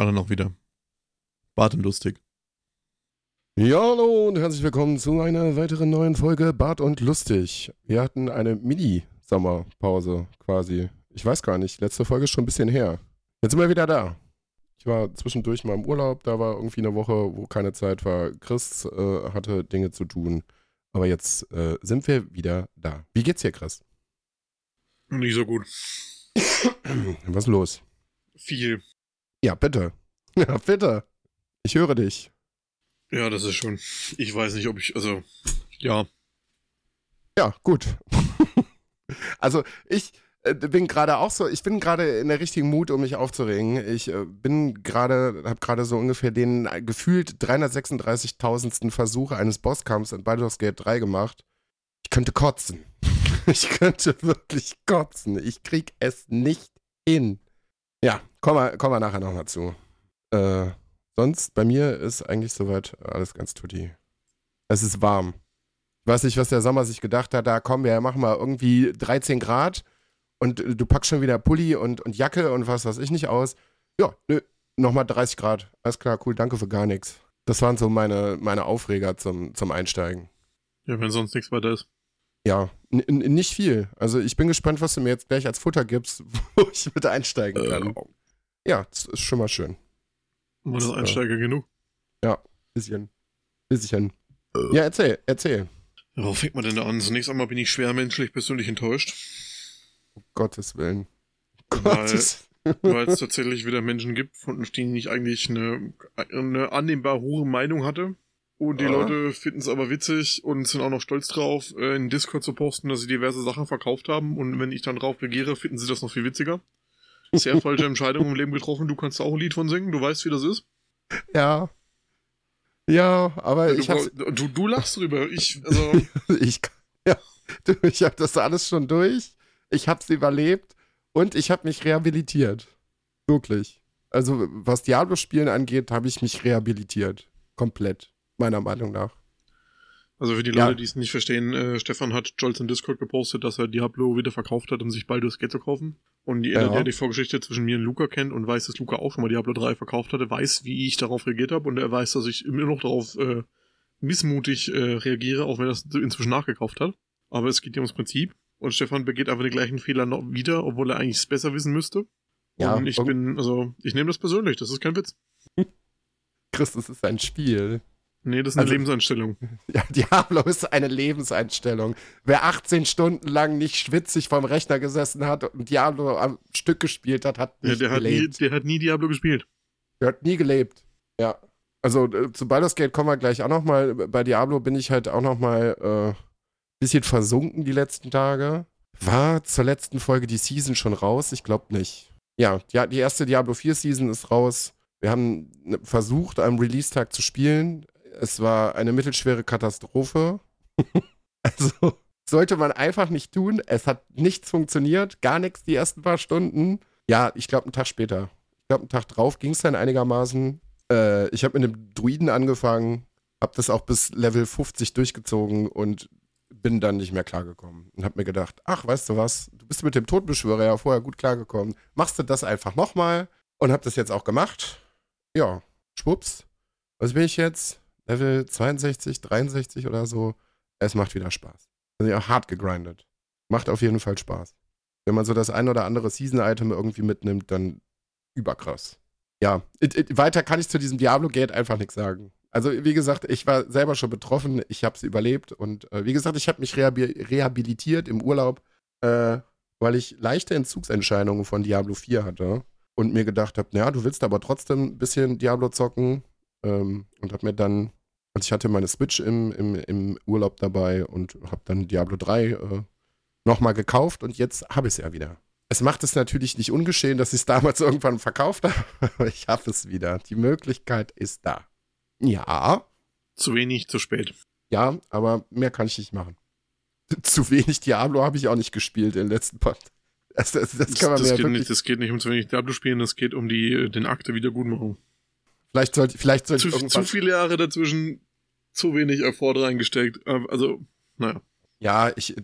Alle noch wieder. Bart und lustig. Ja, hallo und herzlich willkommen zu einer weiteren neuen Folge Bart und Lustig. Wir hatten eine Mini-Sommerpause quasi. Ich weiß gar nicht, letzte Folge ist schon ein bisschen her. Jetzt sind wir wieder da. Ich war zwischendurch mal im Urlaub, da war irgendwie eine Woche, wo keine Zeit war. Chris äh, hatte Dinge zu tun. Aber jetzt äh, sind wir wieder da. Wie geht's dir, Chris? Nicht so gut. Was ist los? Viel. Ja, bitte. Ja, bitte. Ich höre dich. Ja, das ist schon. Ich weiß nicht, ob ich. Also, ja. Ja, gut. also, ich äh, bin gerade auch so, ich bin gerade in der richtigen Mut, um mich aufzuregen. Ich äh, bin gerade, habe gerade so ungefähr den äh, gefühlt 336.000. Versuch eines Bosskampfs in Baldur's Gate 3 gemacht. Ich könnte kotzen. ich könnte wirklich kotzen. Ich krieg es nicht hin. Ja, kommen wir, kommen wir nachher nochmal zu. Äh, sonst, bei mir ist eigentlich soweit alles ganz tutti. Es ist warm. Ich weiß nicht, was der Sommer sich gedacht hat. Da kommen wir machen mal irgendwie 13 Grad und du packst schon wieder Pulli und, und Jacke und was weiß ich nicht aus. Ja, nö, nochmal 30 Grad. Alles klar, cool, danke für gar nichts. Das waren so meine, meine Aufreger zum, zum Einsteigen. Ja, wenn sonst nichts weiter ist. Ja, nicht viel. Also ich bin gespannt, was du mir jetzt gleich als Futter gibst, wo ich mit einsteigen kann. Äh. Ja, das ist schon mal schön. War das Einsteiger äh, genug? Ja, bisschen. Bisschen. Äh. Ja, erzähl, erzähl. Worauf fängt man denn da an? Zunächst einmal bin ich schwer menschlich persönlich enttäuscht. Um Gottes Willen. Gottes Weil es tatsächlich wieder Menschen gibt, von denen ich eigentlich eine, eine annehmbar hohe Meinung hatte. Und die ah. Leute finden es aber witzig und sind auch noch stolz drauf, äh, in Discord zu posten, dass sie diverse Sachen verkauft haben. Und wenn ich dann drauf regiere, finden sie das noch viel witziger. Sehr falsche Entscheidung im Leben getroffen. Du kannst auch ein Lied von singen. Du weißt, wie das ist. Ja. Ja, aber ja, ich du, du, du lachst drüber. Ich, also. ich, ja. Ich hab das alles schon durch. Ich hab's überlebt und ich hab mich rehabilitiert. Wirklich. Also, was Diablo-Spielen angeht, habe ich mich rehabilitiert. Komplett meiner Meinung nach. Also für die Leute, ja. die es nicht verstehen, äh, Stefan hat Jolz in Discord gepostet, dass er Diablo wieder verkauft hat, um sich Baldur's Gate zu kaufen. Und jeder, ja. der die Vorgeschichte zwischen mir und Luca kennt und weiß, dass Luca auch schon mal Diablo 3 verkauft hatte, weiß, wie ich darauf reagiert habe und er weiß, dass ich immer noch darauf äh, missmutig äh, reagiere, auch wenn er es inzwischen nachgekauft hat. Aber es geht ja ums Prinzip. Und Stefan begeht einfach den gleichen Fehler noch wieder, obwohl er eigentlich es besser wissen müsste. Ja, und ich bin, also, ich nehme das persönlich, das ist kein Witz. Chris, das ist ein Spiel. Nee, das ist eine also, Lebenseinstellung. Ja, Diablo ist eine Lebenseinstellung. Wer 18 Stunden lang nicht schwitzig vorm Rechner gesessen hat und Diablo am Stück gespielt hat, hat nicht ja, der gelebt. Hat nie, der hat nie Diablo gespielt. Der hat nie gelebt. Ja. Also äh, zu Baldur's Gate kommen wir gleich auch noch mal. Bei Diablo bin ich halt auch noch mal äh, bisschen versunken die letzten Tage. War zur letzten Folge die Season schon raus? Ich glaube nicht. Ja, die, die erste Diablo 4 Season ist raus. Wir haben versucht, am Release-Tag zu spielen. Es war eine mittelschwere Katastrophe. also sollte man einfach nicht tun. Es hat nichts funktioniert, gar nichts die ersten paar Stunden. Ja, ich glaube, einen Tag später. Ich glaube, einen Tag drauf ging es dann einigermaßen. Äh, ich habe mit einem Druiden angefangen, habe das auch bis Level 50 durchgezogen und bin dann nicht mehr klargekommen. Und habe mir gedacht, ach, weißt du was, du bist mit dem Todbeschwörer ja vorher gut klargekommen. Machst du das einfach nochmal? Und habe das jetzt auch gemacht. Ja, schwupps. Was bin ich jetzt? Level 62, 63 oder so. Es macht wieder Spaß. Also ja, hart gegrindet. Macht auf jeden Fall Spaß. Wenn man so das ein oder andere Season-Item irgendwie mitnimmt, dann überkrass. Ja, it, it, weiter kann ich zu diesem Diablo-Gate einfach nichts sagen. Also, wie gesagt, ich war selber schon betroffen, ich habe es überlebt und äh, wie gesagt, ich habe mich rehabilitiert im Urlaub, äh, weil ich leichte Entzugsentscheidungen von Diablo 4 hatte und mir gedacht habe, naja, du willst aber trotzdem ein bisschen Diablo zocken ähm, und habe mir dann also ich hatte meine Switch im, im, im Urlaub dabei und habe dann Diablo 3 äh, nochmal gekauft und jetzt habe ich es ja wieder. Es macht es natürlich nicht ungeschehen, dass ich es damals irgendwann verkauft habe, aber ich habe es wieder. Die Möglichkeit ist da. Ja. Zu wenig, zu spät. Ja, aber mehr kann ich nicht machen. Zu wenig Diablo habe ich auch nicht gespielt in den letzten Part. Das, das, das, kann man das, geht nicht, das geht nicht um zu wenig Diablo spielen, das geht um die, den Akte Wiedergutmachung. Vielleicht sollte, vielleicht sollte zu, ich irgendwann... Zu viele Jahre dazwischen, zu wenig Effort reingesteckt. Ähm, also, naja. Ja, ich,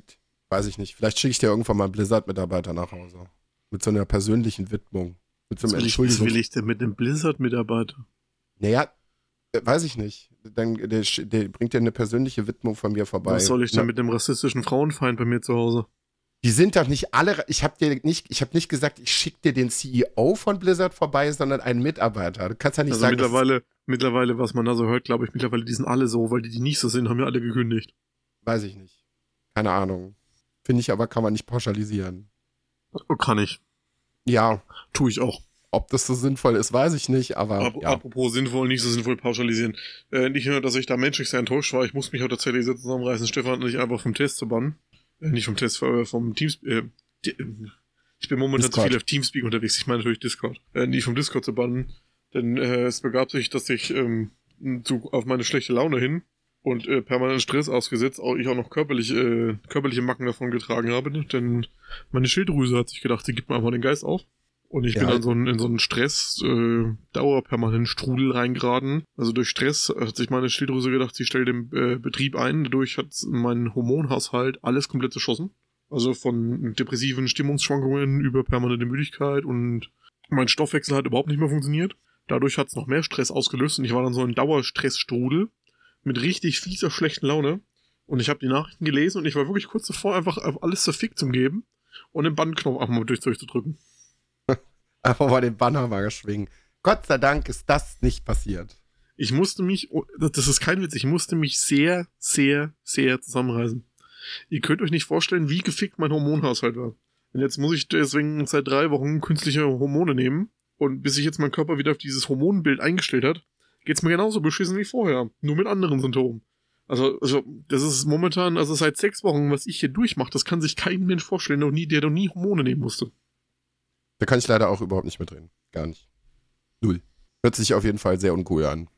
weiß ich nicht. Vielleicht schicke ich dir irgendwann mal einen Blizzard-Mitarbeiter nach Hause. Mit so einer persönlichen Widmung. Mit so einem was will ich denn mit einem Blizzard-Mitarbeiter? Naja, äh, weiß ich nicht. Dann, der, der bringt ja eine persönliche Widmung von mir vorbei. Was soll ich denn ja. mit dem rassistischen Frauenfeind bei mir zu Hause? Die sind doch nicht alle. Ich habe dir nicht, ich habe nicht gesagt, ich schicke dir den CEO von Blizzard vorbei, sondern einen Mitarbeiter. Du kannst ja nicht also sagen. Mittlerweile, mittlerweile, was man da so hört, glaube ich, mittlerweile, die sind alle so, weil die, die nicht so sind, haben ja alle gekündigt. Weiß ich nicht. Keine Ahnung. Finde ich aber, kann man nicht pauschalisieren. Kann ich. Ja. Tue ich auch. Ob das so sinnvoll ist, weiß ich nicht, aber. Ap ja. Apropos sinnvoll, nicht so sinnvoll pauschalisieren. Äh, nicht nur, dass ich da menschlich sehr enttäuscht war, ich muss mich auch tatsächlich so zusammenreißen, Stefan nicht einfach vom Test zu bannen. Äh, nicht vom Test, äh, vom Teams. Äh, ich bin momentan Discord. zu viel auf Teamspeak unterwegs, ich meine natürlich Discord. Äh, nicht vom Discord zu bannen. Denn äh, es begab sich, dass ich ähm, zu, auf meine schlechte Laune hin und äh, permanent Stress ausgesetzt, auch ich auch noch körperlich, äh, körperliche Macken davon getragen habe, denn meine Schilddrüse hat sich gedacht, sie gibt mir einfach den Geist auf. Und ich ja. bin dann so in, in so einen Stress, äh, dauerpermanent Strudel reingeraten. Also durch Stress hat sich meine Schilddrüse gedacht, sie stellt den äh, Betrieb ein. Dadurch hat mein Hormonhaushalt alles komplett zerschossen. Also von depressiven Stimmungsschwankungen über permanente Müdigkeit und mein Stoffwechsel hat überhaupt nicht mehr funktioniert. Dadurch hat es noch mehr Stress ausgelöst und ich war dann so ein Dauerstressstrudel mit richtig fieser, schlechten Laune. Und ich habe die Nachrichten gelesen und ich war wirklich kurz davor, einfach alles zerfickt zu geben und den Bandenknopf einfach mal durch, durchzudrücken. Einfach mal den Banner mal schwingen. Gott sei Dank ist das nicht passiert. Ich musste mich, oh, das ist kein Witz, ich musste mich sehr, sehr, sehr zusammenreißen. Ihr könnt euch nicht vorstellen, wie gefickt mein Hormonhaushalt war. Und jetzt muss ich deswegen seit drei Wochen künstliche Hormone nehmen. Und bis sich jetzt mein Körper wieder auf dieses Hormonbild eingestellt hat, geht's mir genauso beschissen wie vorher. Nur mit anderen Symptomen. Also, also, das ist momentan, also seit sechs Wochen, was ich hier durchmache, das kann sich kein Mensch vorstellen, noch nie, der noch nie Hormone nehmen musste. Da kann ich leider auch überhaupt nicht mitreden. Gar nicht. Null. Hört sich auf jeden Fall sehr uncool an.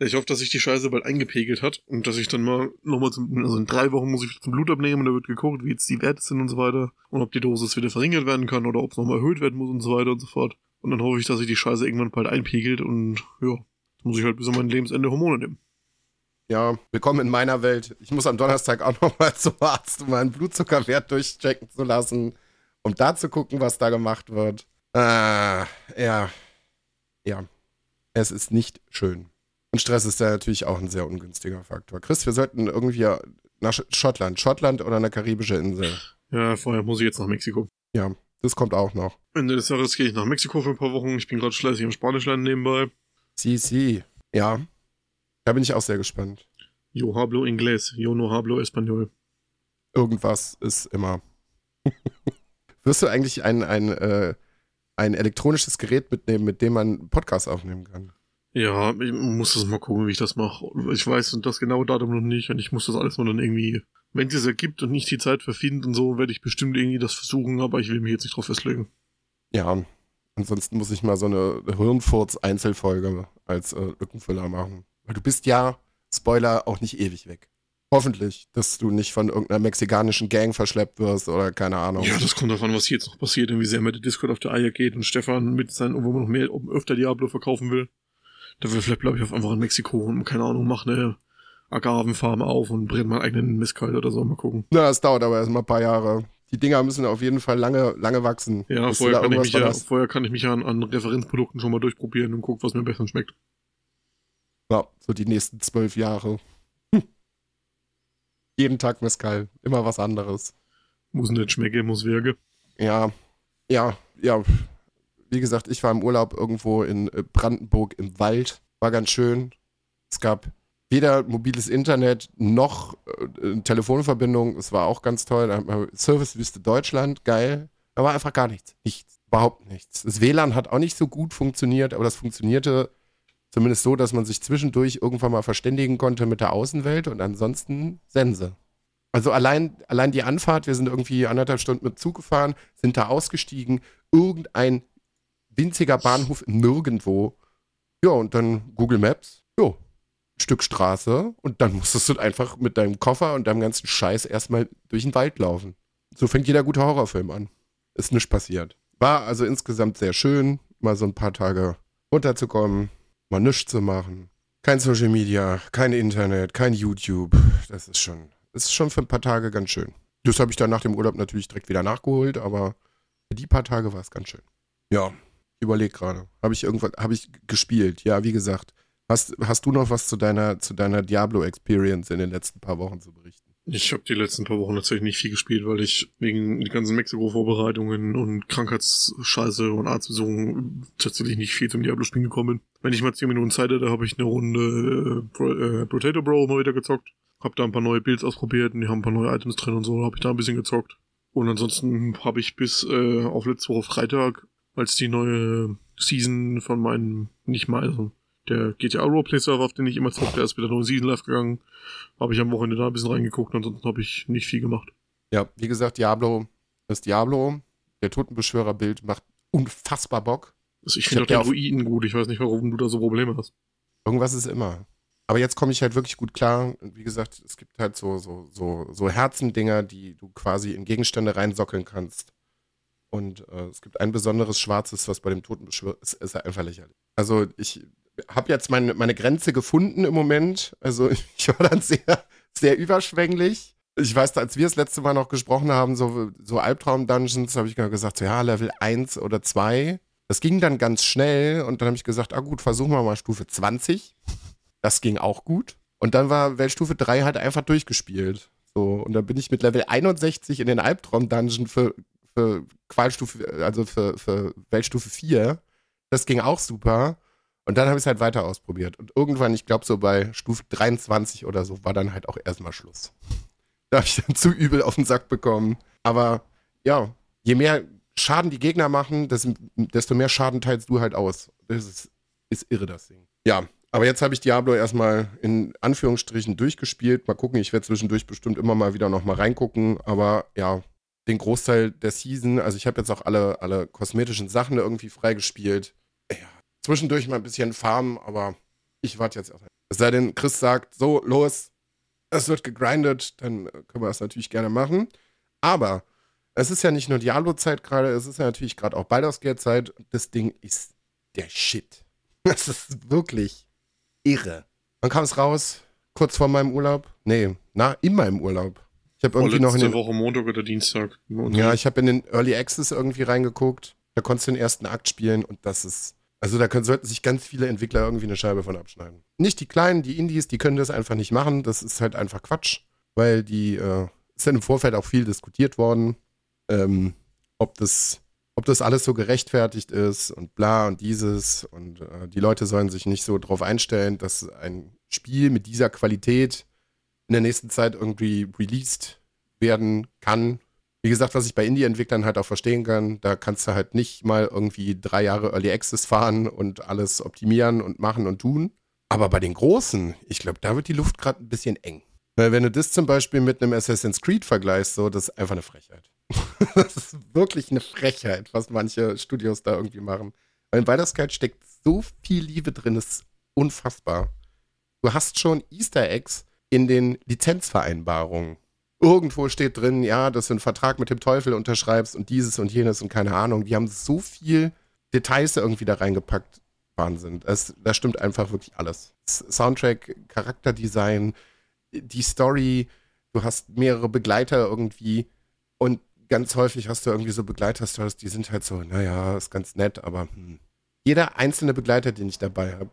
Ich hoffe, dass sich die Scheiße bald eingepegelt hat und dass ich dann mal nochmal zum, also in drei Wochen muss ich zum Blut abnehmen und da wird geguckt, wie jetzt die Werte sind und so weiter und ob die Dosis wieder verringert werden kann oder ob es nochmal erhöht werden muss und so weiter und so fort. Und dann hoffe ich, dass sich die Scheiße irgendwann bald einpegelt und ja, muss ich halt bis an mein Lebensende Hormone nehmen. Ja, willkommen in meiner Welt. Ich muss am Donnerstag auch nochmal zum Arzt, um meinen Blutzuckerwert durchchecken zu lassen um da zu gucken, was da gemacht wird. Ah, ja. Ja. Es ist nicht schön. Und Stress ist da natürlich auch ein sehr ungünstiger Faktor. Chris, wir sollten irgendwie nach Schottland. Schottland oder eine karibische Insel. Ja, vorher muss ich jetzt nach Mexiko. Ja, das kommt auch noch. Ende des Jahres gehe ich nach Mexiko für ein paar Wochen. Ich bin gerade fleißig im Spanisch lernen nebenbei. Si, si. Ja. Da bin ich auch sehr gespannt. Yo hablo inglés, yo no hablo español. Irgendwas ist immer. Wirst du eigentlich ein, ein, äh, ein elektronisches Gerät mitnehmen, mit dem man Podcasts aufnehmen kann? Ja, ich muss das mal gucken, wie ich das mache. Ich weiß das genaue Datum noch nicht und ich muss das alles mal dann irgendwie, wenn es es ergibt und nicht die Zeit verfinden und so, werde ich bestimmt irgendwie das versuchen, aber ich will mich jetzt nicht drauf festlegen. Ja, ansonsten muss ich mal so eine Hirnfurz-Einzelfolge als äh, Lückenfüller machen. Weil du bist ja, Spoiler, auch nicht ewig weg. Hoffentlich, dass du nicht von irgendeiner mexikanischen Gang verschleppt wirst oder keine Ahnung. Ja, das kommt davon, was jetzt noch passiert und wie sehr mir der Discord auf der Eier geht und Stefan mit seinen, wo man noch mehr, öfter Diablo verkaufen will. Da will vielleicht, glaube ich, auf einfach in Mexiko und, keine Ahnung, mach eine Agavenfarm auf und brennt meinen eigenen Mistkalt oder so. Mal gucken. Na, es dauert aber erstmal ein paar Jahre. Die Dinger müssen auf jeden Fall lange, lange wachsen. Ja, vorher kann, ich mich ja vorher kann ich mich ja an, an Referenzprodukten schon mal durchprobieren und gucken, was mir besser schmeckt. Ja, so die nächsten zwölf Jahre. Jeden Tag Mescal. Immer was anderes. Muss nicht schmecken, muss wirken. Ja, ja, ja. Wie gesagt, ich war im Urlaub irgendwo in äh, Brandenburg im Wald. War ganz schön. Es gab weder mobiles Internet noch äh, Telefonverbindung. Es war auch ganz toll. Servicewüste Deutschland, geil. Da war einfach gar nichts. Nichts. Überhaupt nichts. Das WLAN hat auch nicht so gut funktioniert, aber das funktionierte Zumindest so, dass man sich zwischendurch irgendwann mal verständigen konnte mit der Außenwelt und ansonsten Sense. Also allein, allein die Anfahrt, wir sind irgendwie anderthalb Stunden mit Zug gefahren, sind da ausgestiegen, irgendein winziger Bahnhof nirgendwo. Ja, und dann Google Maps, jo, Stück Straße und dann musstest du einfach mit deinem Koffer und deinem ganzen Scheiß erstmal durch den Wald laufen. So fängt jeder gute Horrorfilm an. Ist nichts passiert. War also insgesamt sehr schön, mal so ein paar Tage runterzukommen, mal nichts zu machen. Kein Social Media, kein Internet, kein YouTube. Das ist schon, ist schon für ein paar Tage ganz schön. Das habe ich dann nach dem Urlaub natürlich direkt wieder nachgeholt, aber für die paar Tage war es ganz schön. Ja. überlege gerade. Habe ich irgendwas, habe ich gespielt? Ja, wie gesagt. Hast, hast du noch was zu deiner, zu deiner Diablo-Experience in den letzten paar Wochen zu berichten? Ich habe die letzten paar Wochen tatsächlich nicht viel gespielt, weil ich wegen die ganzen Mexiko-Vorbereitungen und Krankheitsscheiße und Arztbesuchen tatsächlich nicht viel zum Diablo-Spielen gekommen bin. Wenn ich mal 10 Minuten Zeit hätte, habe ich eine Runde äh, äh, Potato Bro mal wieder gezockt. Hab da ein paar neue Builds ausprobiert und die haben ein paar neue Items drin und so, habe ich da ein bisschen gezockt. Und ansonsten habe ich bis äh, auf letzte Woche Freitag, als die neue Season von meinem, nicht mal, also der GTA Roleplay Server, auf den ich immer zocke, der ist mit der neuen Season live gegangen. Habe ich am Wochenende da ein bisschen reingeguckt, ansonsten habe ich nicht viel gemacht. Ja, wie gesagt, Diablo ist Diablo. Der Totenbeschwörer-Bild macht unfassbar Bock. Also ich finde auch den Ruinen gut. Ich weiß nicht, warum du da so Probleme hast. Irgendwas ist immer. Aber jetzt komme ich halt wirklich gut klar. Und wie gesagt, es gibt halt so, so, so, so Herzendinger, die du quasi in Gegenstände reinsockeln kannst. Und äh, es gibt ein besonderes Schwarzes, was bei dem Totenbeschwörer ist, ist einfach lächerlich. Also ich habe jetzt meine, meine Grenze gefunden im Moment. Also ich war dann sehr, sehr überschwänglich. Ich weiß, als wir das letzte Mal noch gesprochen haben, so, so Albtraum-Dungeons, habe ich gesagt, so, ja, Level 1 oder 2. Das ging dann ganz schnell und dann habe ich gesagt, ah gut, versuchen wir mal Stufe 20. Das ging auch gut. Und dann war Weltstufe 3 halt einfach durchgespielt. So, und dann bin ich mit Level 61 in den Albtraum-Dungeon für, für Qualstufe, also für, für Weltstufe 4. Das ging auch super. Und dann habe ich es halt weiter ausprobiert. Und irgendwann, ich glaube so bei Stufe 23 oder so, war dann halt auch erstmal Schluss. Da habe ich dann zu übel auf den Sack bekommen. Aber ja, je mehr Schaden die Gegner machen, desto mehr Schaden teilst du halt aus. Das ist, ist irre, das Ding. Ja, aber jetzt habe ich Diablo erstmal in Anführungsstrichen durchgespielt. Mal gucken, ich werde zwischendurch bestimmt immer mal wieder nochmal reingucken. Aber ja, den Großteil der Season, also ich habe jetzt auch alle, alle kosmetischen Sachen irgendwie freigespielt. Zwischendurch mal ein bisschen farmen, aber ich warte jetzt erstmal. Es sei denn, Chris sagt, so, los, es wird gegrindet, dann können wir das natürlich gerne machen. Aber es ist ja nicht nur Diablo-Zeit gerade, es ist ja natürlich gerade auch Baldur's Gate-Zeit. Das Ding ist der Shit. Das ist wirklich irre. Wann kam es raus? Kurz vor meinem Urlaub? Nee, na, in meinem Urlaub. Ich habe irgendwie noch in den, Woche Montag oder Dienstag. Montag. Ja, ich habe in den Early Access irgendwie reingeguckt. Da konntest du den ersten Akt spielen und das ist also da können, sollten sich ganz viele Entwickler irgendwie eine Scheibe von abschneiden. Nicht die Kleinen, die Indies, die können das einfach nicht machen. Das ist halt einfach Quatsch, weil die äh, ist im Vorfeld auch viel diskutiert worden, ähm, ob das ob das alles so gerechtfertigt ist und bla und dieses und äh, die Leute sollen sich nicht so drauf einstellen, dass ein Spiel mit dieser Qualität in der nächsten Zeit irgendwie released werden kann wie gesagt, was ich bei Indie-Entwicklern halt auch verstehen kann, da kannst du halt nicht mal irgendwie drei Jahre Early Access fahren und alles optimieren und machen und tun. Aber bei den Großen, ich glaube, da wird die Luft gerade ein bisschen eng. Weil wenn du das zum Beispiel mit einem Assassin's Creed vergleichst, so, das ist einfach eine Frechheit. das ist wirklich eine Frechheit, was manche Studios da irgendwie machen. Weil in Baldur's Gate steckt so viel Liebe drin, das ist unfassbar. Du hast schon Easter Eggs in den Lizenzvereinbarungen irgendwo steht drin, ja, dass du einen Vertrag mit dem Teufel unterschreibst und dieses und jenes und keine Ahnung. Die haben so viel Details irgendwie da reingepackt. Wahnsinn. Das, das stimmt einfach wirklich alles. Soundtrack, Charakterdesign, die Story, du hast mehrere Begleiter irgendwie und ganz häufig hast du irgendwie so Begleiterstories, die sind halt so, naja, ist ganz nett, aber hm. jeder einzelne Begleiter, den ich dabei habe,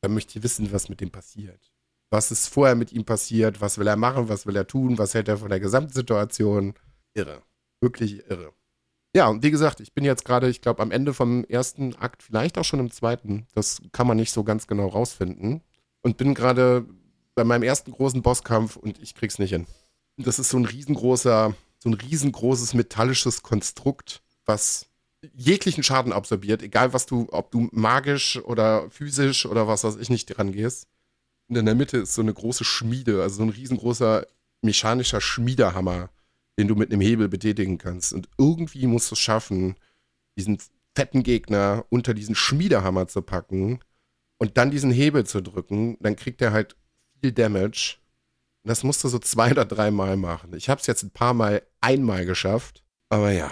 da möchte ich wissen, was mit dem passiert. Was ist vorher mit ihm passiert? Was will er machen? Was will er tun? Was hält er von der Gesamtsituation? Irre. Wirklich irre. Ja, und wie gesagt, ich bin jetzt gerade, ich glaube, am Ende vom ersten Akt, vielleicht auch schon im zweiten. Das kann man nicht so ganz genau rausfinden. Und bin gerade bei meinem ersten großen Bosskampf und ich krieg's nicht hin. Das ist so ein riesengroßer, so ein riesengroßes metallisches Konstrukt, was jeglichen Schaden absorbiert, egal was du, ob du magisch oder physisch oder was weiß ich nicht dran gehst. Und in der Mitte ist so eine große Schmiede, also so ein riesengroßer mechanischer Schmiedehammer, den du mit einem Hebel betätigen kannst. Und irgendwie musst du es schaffen, diesen fetten Gegner unter diesen Schmiedehammer zu packen und dann diesen Hebel zu drücken. Dann kriegt er halt viel Damage. Und das musst du so zwei oder dreimal machen. Ich habe es jetzt ein paar Mal einmal geschafft. Aber ja.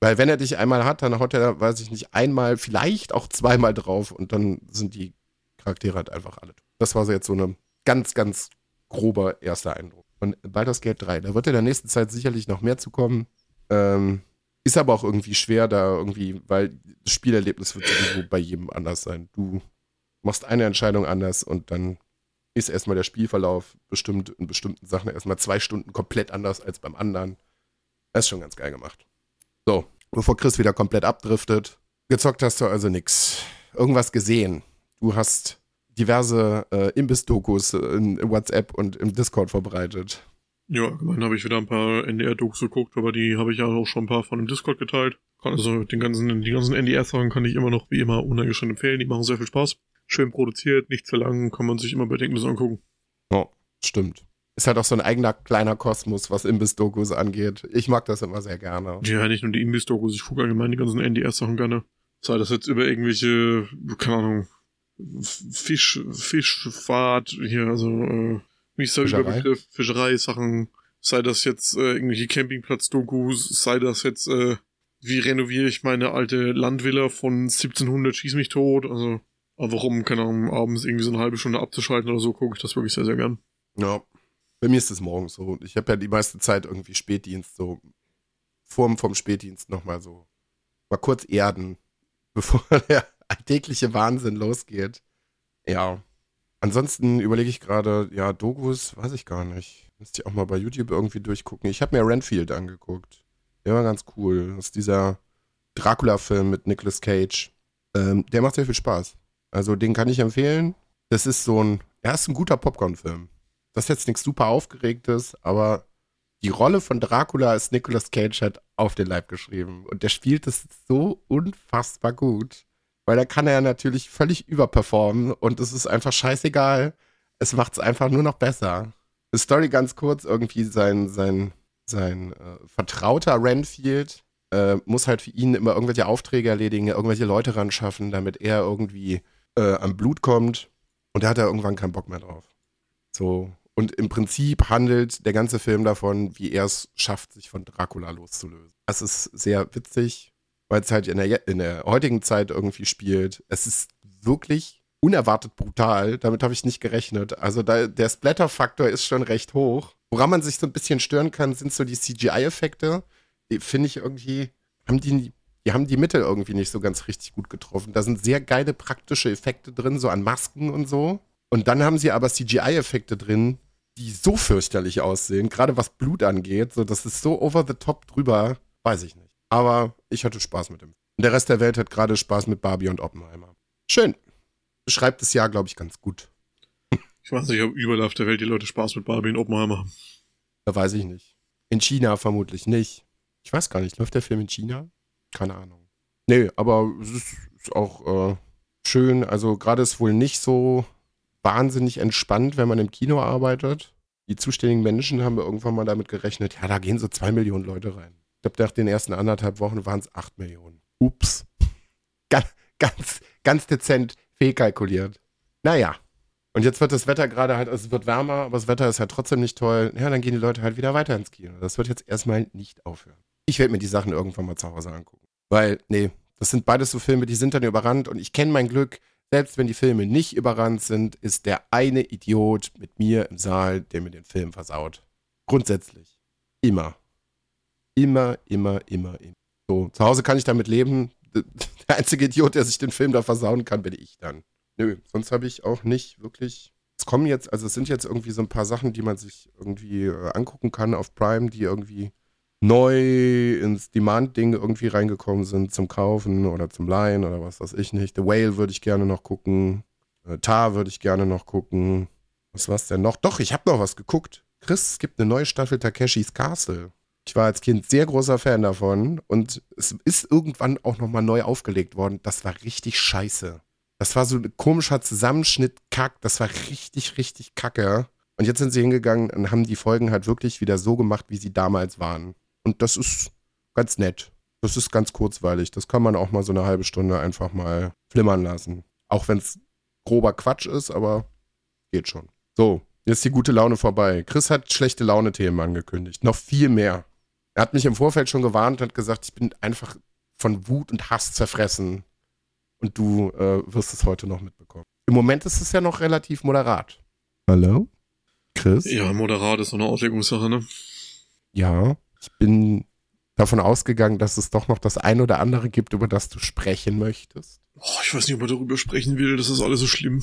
Weil wenn er dich einmal hat, dann haut er, weiß ich nicht, einmal, vielleicht auch zweimal drauf und dann sind die Charaktere halt einfach alle tot. Das war so jetzt so ein ganz, ganz grober erster Eindruck. Und Baldur's Gate 3, da wird in der nächsten Zeit sicherlich noch mehr zu kommen. Ähm, Ist aber auch irgendwie schwer da irgendwie, weil das Spielerlebnis wird sowieso bei jedem anders sein. Du machst eine Entscheidung anders und dann ist erstmal der Spielverlauf bestimmt in bestimmten Sachen erstmal zwei Stunden komplett anders als beim anderen. Das ist schon ganz geil gemacht. So, bevor Chris wieder komplett abdriftet. Gezockt hast du also nix. Irgendwas gesehen. Du hast diverse äh, Imbiss-Dokus in WhatsApp und im Discord verbreitet. Ja, allgemein habe ich wieder ein paar NDR-Dokus geguckt, aber die habe ich ja auch schon ein paar von im Discord geteilt. Also den ganzen, die ganzen NDR-Sachen kann ich immer noch wie immer uneingeschränkt empfehlen. Die machen sehr viel Spaß. Schön produziert, nicht zu lang, kann man sich immer bedenkenlos angucken. Oh, stimmt. Ist halt auch so ein eigener kleiner Kosmos, was Imbiss-Dokus angeht. Ich mag das immer sehr gerne. Ja, nicht nur die Imbiss-Dokus, ich gucke allgemein die ganzen NDR-Sachen gerne. Sei das jetzt über irgendwelche, keine Ahnung, Fisch, Fischfahrt, hier, also, äh, wie ist der Überbegriff? Fischerei-Sachen. Sei das jetzt äh, irgendwelche Campingplatz-Dokus, sei das jetzt, äh, wie renoviere ich meine alte Landvilla von 1700, schieß mich tot, also, aber warum, keine Ahnung, abends irgendwie so eine halbe Stunde abzuschalten oder so, gucke ich das wirklich sehr, sehr gern. Ja, bei mir ist es morgens so. Ich habe ja die meiste Zeit irgendwie Spätdienst, so Form vom Spätdienst nochmal so mal kurz erden, bevor der alltägliche Wahnsinn losgeht. Ja. Ansonsten überlege ich gerade, ja, Dogus, weiß ich gar nicht. Müsste ich auch mal bei YouTube irgendwie durchgucken. Ich habe mir Renfield angeguckt. Der war ganz cool. Das ist dieser Dracula-Film mit Nicolas Cage. Ähm, der macht sehr viel Spaß. Also den kann ich empfehlen. Das ist so ein, er ist ein guter Popcorn-Film. Das ist jetzt nichts super Aufgeregtes, aber die Rolle von Dracula ist Nicolas Cage halt auf den Leib geschrieben. Und der spielt es so unfassbar gut. Weil da kann er ja natürlich völlig überperformen und es ist einfach scheißegal. Es macht es einfach nur noch besser. Die Story ganz kurz, irgendwie sein, sein, sein äh, vertrauter Renfield äh, muss halt für ihn immer irgendwelche Aufträge erledigen, irgendwelche Leute ran schaffen, damit er irgendwie äh, am Blut kommt. Und da hat er irgendwann keinen Bock mehr drauf. So. Und im Prinzip handelt der ganze Film davon, wie er es schafft, sich von Dracula loszulösen. Das ist sehr witzig, weil es halt in der, in der heutigen Zeit irgendwie spielt. Es ist wirklich unerwartet brutal. Damit habe ich nicht gerechnet. Also da, der Splatter-Faktor ist schon recht hoch. Woran man sich so ein bisschen stören kann, sind so die CGI-Effekte. Die finde ich irgendwie, haben die, die haben die Mittel irgendwie nicht so ganz richtig gut getroffen. Da sind sehr geile praktische Effekte drin, so an Masken und so. Und dann haben sie aber CGI-Effekte drin, die so fürchterlich aussehen, gerade was Blut angeht. So, das ist so over the top drüber, weiß ich nicht. Aber ich hatte Spaß mit dem. Und der Rest der Welt hat gerade Spaß mit Barbie und Oppenheimer. Schön. Beschreibt das Jahr, glaube ich, ganz gut. Ich weiß nicht, ob überall auf der Welt die Leute Spaß mit Barbie und Oppenheimer haben. Da weiß ich nicht. In China vermutlich nicht. Ich weiß gar nicht, läuft der Film in China? Keine Ahnung. Nee, aber es ist, ist auch äh, schön. Also gerade ist wohl nicht so wahnsinnig entspannt, wenn man im Kino arbeitet. Die zuständigen Menschen haben irgendwann mal damit gerechnet, ja, da gehen so zwei Millionen Leute rein glaube, nach den ersten anderthalb Wochen waren es acht Millionen. Ups. Ganz, ganz, ganz dezent fehlkalkuliert. Naja. Und jetzt wird das Wetter gerade halt, also es wird wärmer, aber das Wetter ist halt trotzdem nicht toll. Ja, dann gehen die Leute halt wieder weiter ins Kino. Das wird jetzt erstmal nicht aufhören. Ich werde mir die Sachen irgendwann mal zu Hause angucken. Weil, nee, das sind beides so Filme, die sind dann überrannt und ich kenne mein Glück. Selbst wenn die Filme nicht überrannt sind, ist der eine Idiot mit mir im Saal, der mir den Film versaut. Grundsätzlich. Immer. Immer, immer, immer, immer. So, zu Hause kann ich damit leben. Der einzige Idiot, der sich den Film da versauen kann, bin ich dann. Nö, sonst habe ich auch nicht wirklich. Es kommen jetzt, also es sind jetzt irgendwie so ein paar Sachen, die man sich irgendwie äh, angucken kann auf Prime, die irgendwie neu ins Demand-Ding irgendwie reingekommen sind zum Kaufen oder zum Leihen oder was weiß ich nicht. The Whale würde ich gerne noch gucken. Äh, Tar würde ich gerne noch gucken. Was war's denn noch? Doch, ich habe noch was geguckt. Chris, es gibt eine neue Staffel Takeshis Castle. Ich war als Kind sehr großer Fan davon und es ist irgendwann auch nochmal neu aufgelegt worden. Das war richtig scheiße. Das war so ein komischer Zusammenschnitt, Kack. Das war richtig, richtig kacke. Und jetzt sind sie hingegangen und haben die Folgen halt wirklich wieder so gemacht, wie sie damals waren. Und das ist ganz nett. Das ist ganz kurzweilig. Das kann man auch mal so eine halbe Stunde einfach mal flimmern lassen. Auch wenn es grober Quatsch ist, aber geht schon. So, jetzt die gute Laune vorbei. Chris hat schlechte Laune-Themen angekündigt. Noch viel mehr. Er hat mich im Vorfeld schon gewarnt und gesagt, ich bin einfach von Wut und Hass zerfressen. Und du äh, wirst es heute noch mitbekommen. Im Moment ist es ja noch relativ moderat. Hallo? Chris? Ja, moderat ist so eine Auslegungssache, ne? Ja, ich bin davon ausgegangen, dass es doch noch das ein oder andere gibt, über das du sprechen möchtest. Oh, ich weiß nicht, ob man darüber sprechen will, das ist alles so schlimm.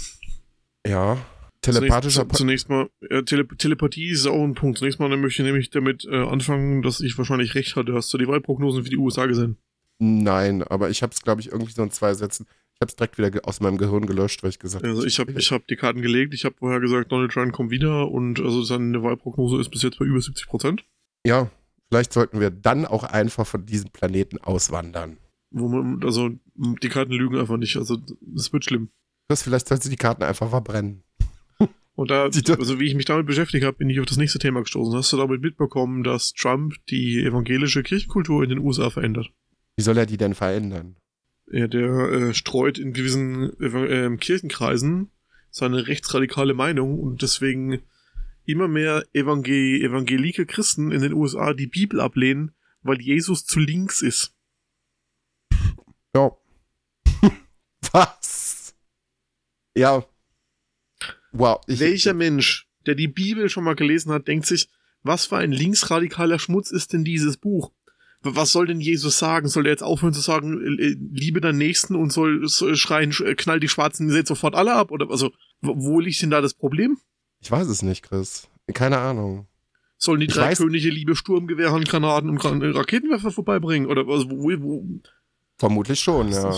Ja, telepathischer Zunächst, zunächst mal, äh, Tele Telepathie ist auch ein Punkt. Zunächst mal möchte ich nämlich damit äh, anfangen, dass ich wahrscheinlich recht hatte. Hast du die Wahlprognosen für die USA gesehen? Nein, aber ich habe es, glaube ich, irgendwie so in zwei Sätzen. Ich habe es direkt wieder aus meinem Gehirn gelöscht, weil ich gesagt habe. Also ich habe ich hab die Karten gelegt. Ich habe vorher gesagt, Donald Trump kommt wieder und also seine Wahlprognose ist bis jetzt bei über 70 Prozent. Ja, vielleicht sollten wir dann auch einfach von diesem Planeten auswandern. Wo man, also die Karten lügen einfach nicht. Also es wird schlimm. Das vielleicht sollst du die Karten einfach verbrennen. Und da, also wie ich mich damit beschäftigt habe, bin ich auf das nächste Thema gestoßen. Hast du damit mitbekommen, dass Trump die evangelische Kirchenkultur in den USA verändert? Wie soll er die denn verändern? Ja, der äh, streut in gewissen äh, Kirchenkreisen seine rechtsradikale Meinung und deswegen immer mehr Evangel evangelike Christen in den USA die Bibel ablehnen, weil Jesus zu links ist. Ja. Was? Ja. Wow. Welcher Mensch, der die Bibel schon mal gelesen hat, denkt sich, was für ein linksradikaler Schmutz ist denn dieses Buch? Was soll denn Jesus sagen? Soll er jetzt aufhören zu sagen, äh, liebe deinen Nächsten und soll, schreien, knall die Schwarzen jetzt sofort alle ab? Oder also, wo liegt denn da das Problem? Ich weiß es nicht, Chris. Keine Ahnung. Sollen die ich drei weiß... Könige Liebe Sturmgewehr, Granaten und Raketenwerfer vorbeibringen? Oder also, wo, wo? Vermutlich schon, ja.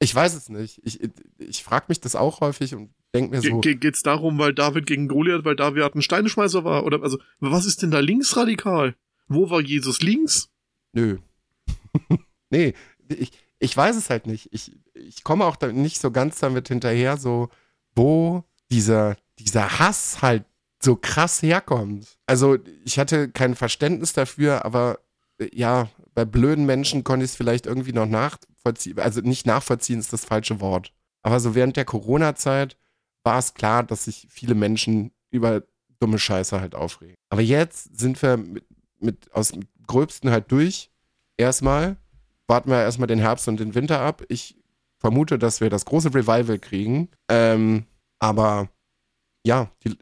Ich weiß es nicht. Ich, ich, ich frage mich das auch häufig und denke mir so. Ge geht's darum, weil David gegen Goliath, weil David ein Steineschmeißer war? Oder also, was ist denn da linksradikal? Wo war Jesus links? Nö. nee, ich, ich weiß es halt nicht. Ich, ich komme auch da nicht so ganz damit hinterher, so, wo dieser, dieser Hass halt so krass herkommt. Also, ich hatte kein Verständnis dafür, aber äh, ja, bei blöden Menschen konnte ich es vielleicht irgendwie noch nachvollziehen. Also nicht nachvollziehen ist das falsche Wort. Aber so während der Corona-Zeit war es klar, dass sich viele Menschen über dumme Scheiße halt aufregen. Aber jetzt sind wir mit, mit aus dem Gröbsten halt durch. Erstmal warten wir erstmal den Herbst und den Winter ab. Ich vermute, dass wir das große Revival kriegen. Ähm, aber ja, die,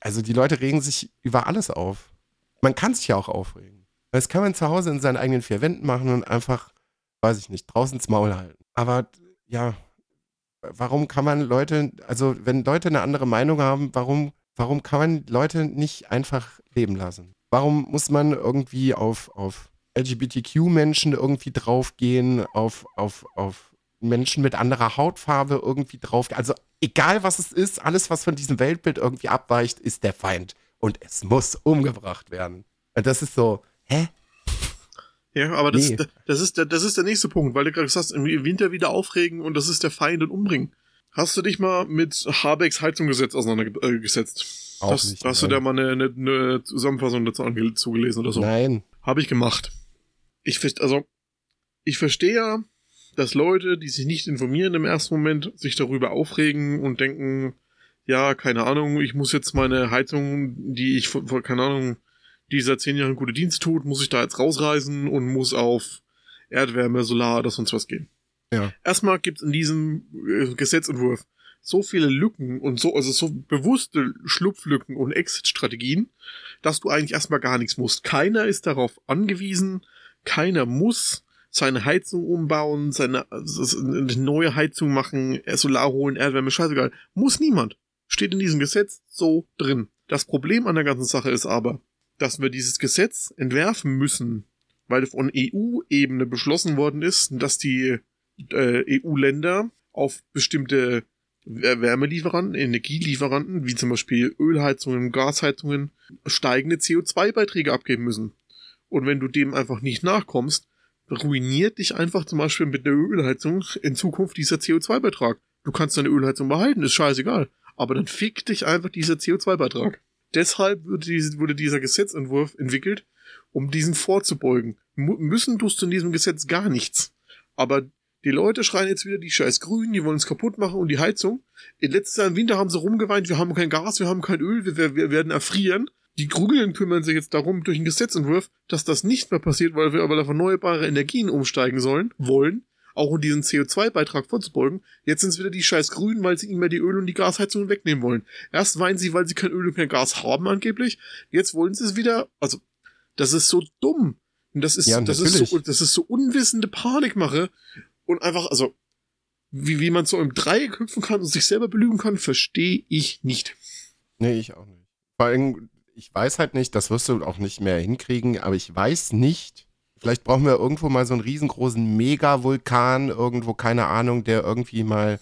also die Leute regen sich über alles auf. Man kann sich ja auch aufregen. Das kann man zu Hause in seinen eigenen vier Wänden machen und einfach, weiß ich nicht, draußen ins Maul halten. Aber ja, warum kann man Leute, also wenn Leute eine andere Meinung haben, warum, warum kann man Leute nicht einfach leben lassen? Warum muss man irgendwie auf, auf LGBTQ-Menschen irgendwie draufgehen, auf, auf, auf Menschen mit anderer Hautfarbe irgendwie draufgehen? Also egal was es ist, alles, was von diesem Weltbild irgendwie abweicht, ist der Feind. Und es muss umgebracht werden. Und das ist so, Hä? Ja, aber das, nee. das, ist der, das ist der nächste Punkt, weil du gerade gesagt hast, im Winter wieder aufregen und das ist der Feind und umbringen. Hast du dich mal mit Habecks Heizungsgesetz auseinandergesetzt? Auch das, nicht, hast nein. du da mal eine, eine, eine Zusammenfassung dazu zugelesen oder so? Nein. Habe ich gemacht. Ich, also, ich verstehe ja, dass Leute, die sich nicht informieren im ersten Moment, sich darüber aufregen und denken, ja, keine Ahnung, ich muss jetzt meine Heizung, die ich, keine Ahnung, die seit zehn Jahren gute Dienste tut, muss ich da jetzt rausreisen und muss auf Erdwärme, Solar oder sonst was gehen. Ja. Erstmal gibt's in diesem äh, Gesetzentwurf so viele Lücken und so, also so bewusste Schlupflücken und Exit-Strategien, dass du eigentlich erstmal gar nichts musst. Keiner ist darauf angewiesen, keiner muss seine Heizung umbauen, seine also eine neue Heizung machen, Solar holen, Erdwärme, scheißegal. Muss niemand. Steht in diesem Gesetz so drin. Das Problem an der ganzen Sache ist aber, dass wir dieses Gesetz entwerfen müssen, weil von EU-Ebene beschlossen worden ist, dass die äh, EU-Länder auf bestimmte Wärmelieferanten, Energielieferanten, wie zum Beispiel Ölheizungen, Gasheizungen, steigende CO2-Beiträge abgeben müssen. Und wenn du dem einfach nicht nachkommst, ruiniert dich einfach zum Beispiel mit einer Ölheizung in Zukunft dieser CO2-Beitrag. Du kannst deine Ölheizung behalten, ist scheißegal. Aber dann fickt dich einfach dieser CO2-Beitrag deshalb wurde dieser Gesetzentwurf entwickelt, um diesen vorzubeugen. Müssen tust du in diesem Gesetz gar nichts. Aber die Leute schreien jetzt wieder, die scheiß Grünen, die wollen es kaputt machen und die Heizung. Letztes Jahr im Winter haben sie rumgeweint, wir haben kein Gas, wir haben kein Öl, wir, wir werden erfrieren. Die Grünen kümmern sich jetzt darum, durch einen Gesetzentwurf, dass das nicht mehr passiert, weil wir aber auf erneuerbare Energien umsteigen sollen, wollen auch um diesen CO2-Beitrag vorzubeugen. Jetzt sind es wieder die scheiß Grünen, weil sie immer die Öl- und die Gasheizungen wegnehmen wollen. Erst weinen sie, weil sie kein Öl und kein Gas haben angeblich. Jetzt wollen sie es wieder, also, das ist so dumm. Und das ist, ja, das ist so, das ist so unwissende Panikmache und einfach, also, wie, wie man so im Dreieck hüpfen kann und sich selber belügen kann, verstehe ich nicht. Nee, ich auch nicht. Vor allem, ich weiß halt nicht, das wirst du auch nicht mehr hinkriegen, aber ich weiß nicht, vielleicht brauchen wir irgendwo mal so einen riesengroßen Mega-Vulkan, irgendwo, keine Ahnung, der irgendwie mal,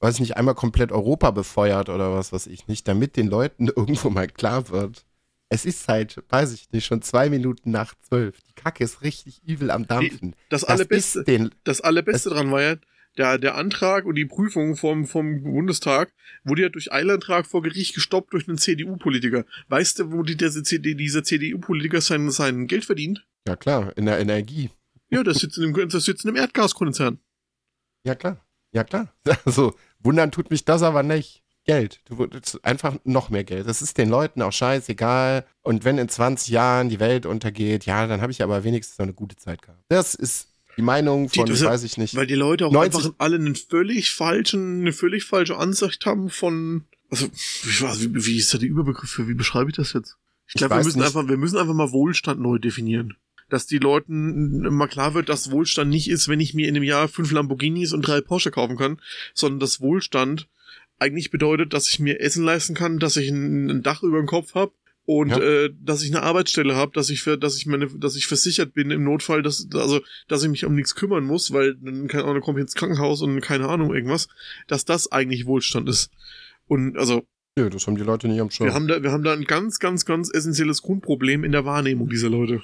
weiß nicht, einmal komplett Europa befeuert oder was weiß ich nicht, damit den Leuten irgendwo mal klar wird. Es ist halt, weiß ich nicht, schon zwei Minuten nach zwölf. Die Kacke ist richtig übel am Dampfen. Das, das Allerbeste, den, das Allerbeste dran war ja, der, der Antrag und die Prüfung vom, vom Bundestag wurde ja durch Eilantrag vor Gericht gestoppt durch einen CDU-Politiker. Weißt du, wo die, diese, dieser CDU-Politiker sein, sein Geld verdient? Ja, klar, in der Energie. Ja, das sitzt in dem, das sitzt in einem Erdgaskonzern. Ja, klar. Ja, klar. Also, wundern tut mich das aber nicht. Geld. Du einfach noch mehr Geld. Das ist den Leuten auch scheißegal. Und wenn in 20 Jahren die Welt untergeht, ja, dann habe ich aber wenigstens noch eine gute Zeit gehabt. Das ist die Meinung von, die, weiß ich nicht. Weil die Leute auch 90, einfach alle einen völlig falschen, eine völlig falsche Ansicht haben von, also, wie, wie, wie ist da der Überbegriff für, wie beschreibe ich das jetzt? Ich glaube, wir müssen nicht. einfach, wir müssen einfach mal Wohlstand neu definieren. Dass die Leuten mal klar wird, dass Wohlstand nicht ist, wenn ich mir in einem Jahr fünf Lamborghinis und drei Porsche kaufen kann, sondern dass Wohlstand eigentlich bedeutet, dass ich mir Essen leisten kann, dass ich ein, Dach über dem Kopf habe, und ja. äh, dass ich eine Arbeitsstelle habe, dass ich für, dass ich meine, dass ich versichert bin im Notfall, dass also dass ich mich um nichts kümmern muss, weil dann keine Ahnung, komme ich ins Krankenhaus und keine Ahnung irgendwas, dass das eigentlich Wohlstand ist. Und also ja, das haben die Leute nicht am Schirm. Wir haben da, wir haben da ein ganz, ganz, ganz essentielles Grundproblem in der Wahrnehmung dieser Leute.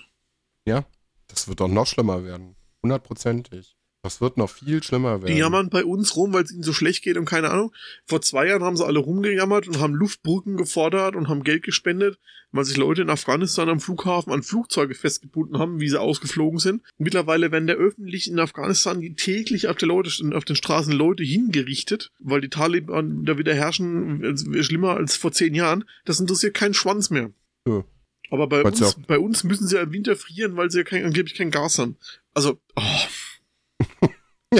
Ja, das wird doch noch schlimmer werden. Hundertprozentig. Das wird noch viel schlimmer werden. Die jammern bei uns rum, weil es ihnen so schlecht geht und keine Ahnung. Vor zwei Jahren haben sie alle rumgejammert und haben Luftbrücken gefordert und haben Geld gespendet, weil sich Leute in Afghanistan am Flughafen an Flugzeuge festgebunden haben, wie sie ausgeflogen sind. Mittlerweile werden der öffentlich in Afghanistan täglich auf, der Leute, auf den Straßen Leute hingerichtet, weil die Taliban da wieder herrschen, schlimmer als vor zehn Jahren. Das interessiert keinen Schwanz mehr. Ja. Aber bei uns, bei uns müssen sie ja im Winter frieren, weil sie ja kein, angeblich kein Gas haben. Also, oh.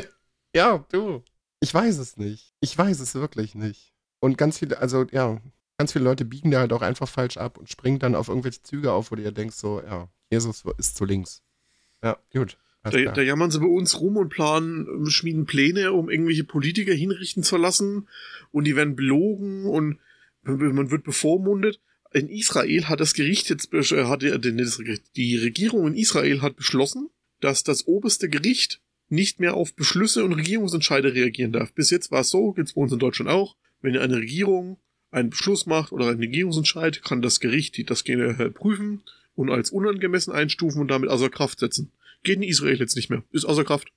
ja, du. Ich weiß es nicht. Ich weiß es wirklich nicht. Und ganz viele, also ja, ganz viele Leute biegen da halt auch einfach falsch ab und springen dann auf irgendwelche Züge auf, wo du ja denkst, so, ja, Jesus ist zu links. Ja, gut. Da, da, jammern sie bei uns rum und planen, schmieden Pläne, um irgendwelche Politiker hinrichten zu lassen. Und die werden belogen und man wird bevormundet. In Israel hat das Gericht jetzt, hat die Regierung in Israel hat beschlossen, dass das oberste Gericht nicht mehr auf Beschlüsse und Regierungsentscheide reagieren darf. Bis jetzt war es so, gibt's bei uns in Deutschland auch, wenn eine Regierung einen Beschluss macht oder einen Regierungsentscheid, kann das Gericht das äh, prüfen und als unangemessen einstufen und damit außer Kraft setzen. Geht in Israel jetzt nicht mehr. Ist außer Kraft.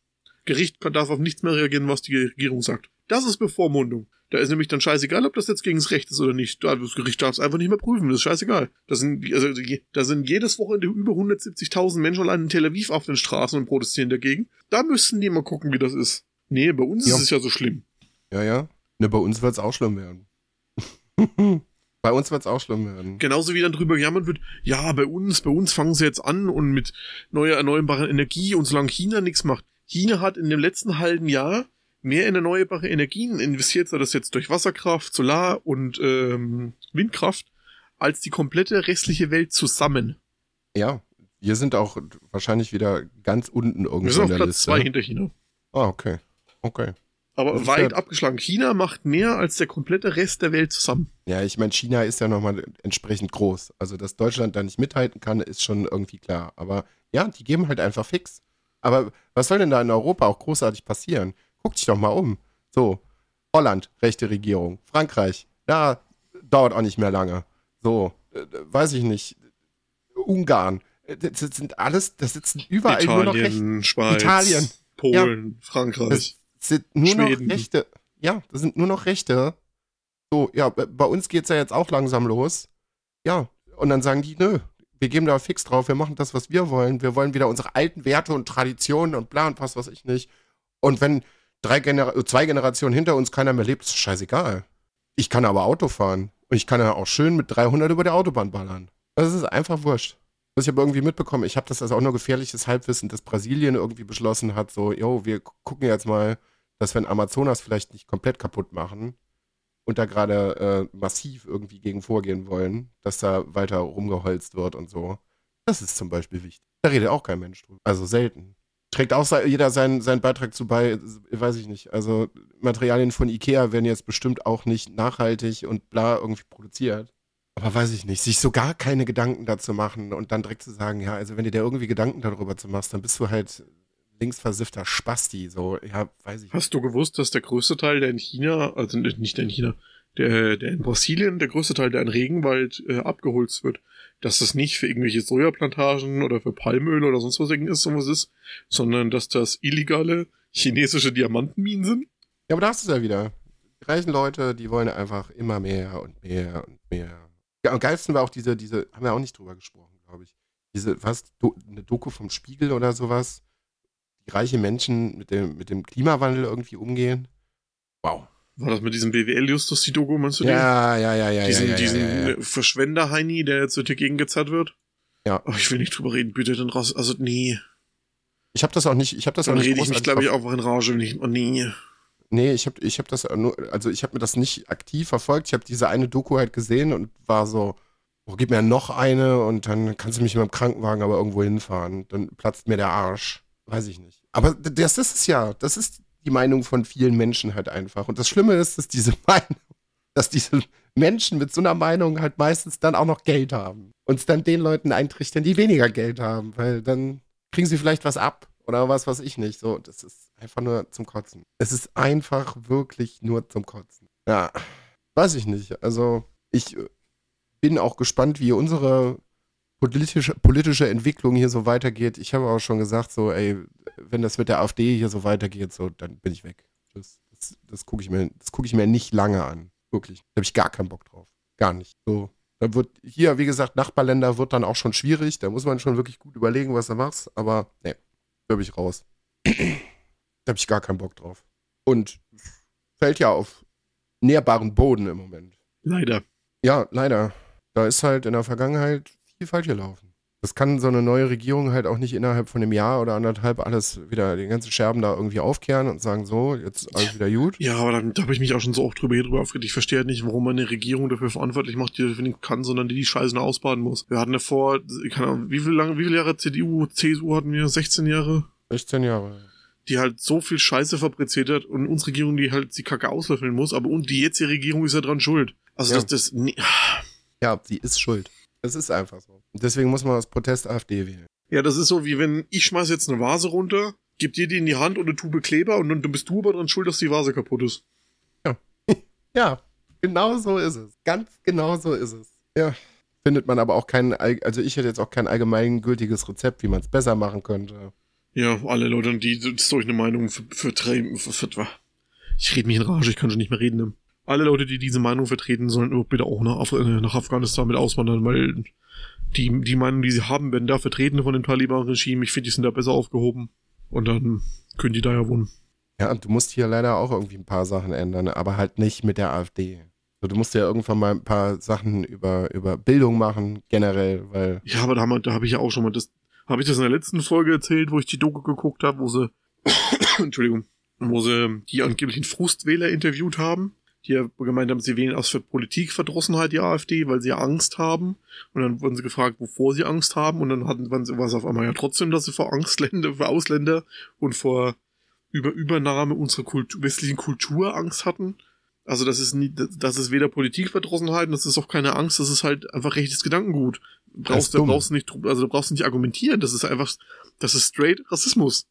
Gericht darf auf nichts mehr reagieren, was die Regierung sagt. Das ist Bevormundung. Da ist nämlich dann scheißegal, ob das jetzt gegen das Recht ist oder nicht. Das Gericht darf es einfach nicht mehr prüfen. Das ist scheißegal. Da sind, also, da sind jedes Wochenende über 170.000 Menschen allein in Tel Aviv auf den Straßen und protestieren dagegen. Da müssten die mal gucken, wie das ist. Nee, bei uns ja. ist es ja so schlimm. Ja, ja. Ne, bei uns wird es auch schlimm werden. bei uns wird es auch schlimm werden. Genauso wie dann drüber gejammert wird, ja, bei uns, bei uns fangen sie jetzt an und mit neuer erneuerbarer Energie und solange China nichts macht. China hat in dem letzten halben Jahr mehr in erneuerbare Energien investiert, sei das jetzt durch Wasserkraft, Solar und ähm, Windkraft, als die komplette restliche Welt zusammen. Ja, wir sind auch wahrscheinlich wieder ganz unten irgendwo wir sind auf Platz Liste. zwei hinter China. Ah, okay. Okay. Aber weit ja, abgeschlagen. China macht mehr als der komplette Rest der Welt zusammen. Ja, ich meine, China ist ja nochmal entsprechend groß. Also, dass Deutschland da nicht mithalten kann, ist schon irgendwie klar. Aber ja, die geben halt einfach fix. Aber was soll denn da in Europa auch großartig passieren? Guck dich doch mal um. So, Holland, rechte Regierung. Frankreich, da dauert auch nicht mehr lange. So, äh, weiß ich nicht. Ungarn. Äh, das sind alles, das sitzen überall Italien, nur noch Rechte. Schweiz, Italien, Polen, ja, Frankreich. Das sind nur Schweden. noch Rechte. Ja, das sind nur noch Rechte. So, ja, bei uns geht's ja jetzt auch langsam los. Ja, und dann sagen die, nö, wir geben da fix drauf, wir machen das, was wir wollen. Wir wollen wieder unsere alten Werte und Traditionen und bla und was weiß ich nicht. Und wenn drei Genera zwei Generationen hinter uns keiner mehr lebt, ist scheißegal. Ich kann aber Auto fahren. Und ich kann ja auch schön mit 300 über der Autobahn ballern. Das ist einfach wurscht. Was ich aber irgendwie mitbekommen, ich habe das also auch nur gefährliches Halbwissen, dass Brasilien irgendwie beschlossen hat, so, yo, wir gucken jetzt mal, dass wir in Amazonas vielleicht nicht komplett kaputt machen und da gerade äh, massiv irgendwie gegen vorgehen wollen, dass da weiter rumgeholzt wird und so. Das ist zum Beispiel wichtig. Da redet auch kein Mensch drüber. Also selten. Trägt auch jeder seinen, seinen Beitrag zu bei, weiß ich nicht. Also Materialien von Ikea werden jetzt bestimmt auch nicht nachhaltig und bla irgendwie produziert. Aber weiß ich nicht, sich so gar keine Gedanken dazu machen und dann direkt zu sagen, ja, also wenn du dir irgendwie Gedanken darüber zu machst, dann bist du halt linksversiffter Spasti, so, ja, weiß ich. Hast du gewusst, dass der größte Teil, der in China, also nicht in China, der, der in Brasilien, der größte Teil, der in Regenwald äh, abgeholzt wird, dass das nicht für irgendwelche Sojaplantagen oder für Palmöl oder sonst was sowas ist, sondern dass das illegale chinesische Diamantenminen sind? Ja, aber da hast du es ja wieder. Die reichen Leute, die wollen einfach immer mehr und mehr und mehr. Ja, am geilsten war auch diese, diese, haben wir auch nicht drüber gesprochen, glaube ich. Diese, was, Do, eine Doku vom Spiegel oder sowas, die reiche Menschen mit dem, mit dem Klimawandel irgendwie umgehen. Wow. War das mit diesem BWL-Justus, die Doku, meinst du ja, den? Ja, ja, ja, diesen, ja. Diesen ja, ja. Verschwender-Heini, der jetzt dagegen gezerrt wird? Ja. Oh, ich will nicht drüber reden, bitte, dann raus. Also, nee. Ich habe das auch nicht, ich habe das dann auch nicht rede ich mich, glaube ich, auch in Rage, wenn ich, oh, nee. Nee, ich habe ich hab das nur, also ich habe mir das nicht aktiv verfolgt. Ich habe diese eine Doku halt gesehen und war so, oh, gib mir noch eine und dann kannst du mich in meinem Krankenwagen aber irgendwo hinfahren. Dann platzt mir der Arsch. Weiß ich nicht. Aber das ist es ja. Das ist die Meinung von vielen Menschen halt einfach. Und das Schlimme ist, dass diese Meinung, dass diese Menschen mit so einer Meinung halt meistens dann auch noch Geld haben. Und es dann den Leuten eintrichtern, die weniger Geld haben, weil dann kriegen sie vielleicht was ab oder was weiß ich nicht. So, das ist einfach nur zum Kotzen. Es ist einfach wirklich nur zum Kotzen. Ja, weiß ich nicht. Also, ich bin auch gespannt, wie unsere politische, politische Entwicklung hier so weitergeht. Ich habe auch schon gesagt, so, ey, wenn das mit der AfD hier so weitergeht, so, dann bin ich weg. Das, das, das gucke ich, mir, guck ich mir nicht lange an. Wirklich. Da habe ich gar keinen Bock drauf. Gar nicht. So. Da wird hier, wie gesagt, Nachbarländer wird dann auch schon schwierig. Da muss man schon wirklich gut überlegen, was du machst. Aber nee, da bin ich raus. da habe ich gar keinen Bock drauf. Und fällt ja auf nährbaren Boden im Moment. Leider. Ja, leider. Da ist halt in der Vergangenheit viel falsch gelaufen. Das kann so eine neue Regierung halt auch nicht innerhalb von einem Jahr oder anderthalb alles wieder, die ganzen Scherben da irgendwie aufkehren und sagen, so, jetzt alles wieder gut. Ja, aber da, da habe ich mich auch schon so oft drüber, hier drüber aufgeregt. Ich verstehe halt nicht, warum man eine Regierung dafür verantwortlich macht, die dafür nicht kann, sondern die die Scheiße noch ausbaden muss. Wir hatten ja vor, keine Ahnung, wie viel lange, wie viele Jahre CDU, CSU hatten wir? 16 Jahre? 16 Jahre. Die halt so viel Scheiße fabriziert hat und unsere Regierung, die halt die Kacke auslöffeln muss, aber und die jetzige Regierung ist ja dran schuld. Also ja. das, das, nee. Ja, sie ist schuld. Es ist einfach so. Deswegen muss man aus Protest AfD wählen. Ja, das ist so, wie wenn ich schmeiß jetzt eine Vase runter, gib dir die in die Hand und eine Tube Kleber und dann bist du aber dran schuld, dass die Vase kaputt ist. Ja. ja, genau so ist es. Ganz genau so ist es. Ja. Findet man aber auch kein, also ich hätte jetzt auch kein allgemeingültiges Rezept, wie man es besser machen könnte. Ja, alle Leute, die durch eine Meinung vertreiben, ich rede mich in Rage, ich kann schon nicht mehr reden alle Leute, die diese Meinung vertreten, sollen bitte auch nach, Af äh, nach Afghanistan mit auswandern, weil die, die Meinung, die sie haben, werden da vertreten von dem Taliban-Regime. Ich finde, die sind da besser aufgehoben. Und dann können die da ja wohnen. Ja, und du musst hier leider auch irgendwie ein paar Sachen ändern, aber halt nicht mit der AfD. du musst ja irgendwann mal ein paar Sachen über, über Bildung machen, generell, weil. Ja, aber da, da habe ich ja auch schon mal das. Habe ich das in der letzten Folge erzählt, wo ich die Doku geguckt habe, wo sie. Entschuldigung. Wo sie die angeblichen Frustwähler interviewt haben die ja gemeint haben, sie wählen aus für Politikverdrossenheit die AfD, weil sie Angst haben. Und dann wurden sie gefragt, wovor sie Angst haben. Und dann hatten waren sie was auf einmal ja trotzdem, dass sie vor Angstländer, vor Ausländer und vor über Übernahme unserer Kultur, westlichen Kultur Angst hatten. Also das ist nie, das ist weder Politikverdrossenheit, das ist auch keine Angst, das ist halt einfach rechtes Gedankengut. Brauchst, du brauchst nicht, also du brauchst nicht argumentieren, das ist einfach, das ist straight Rassismus.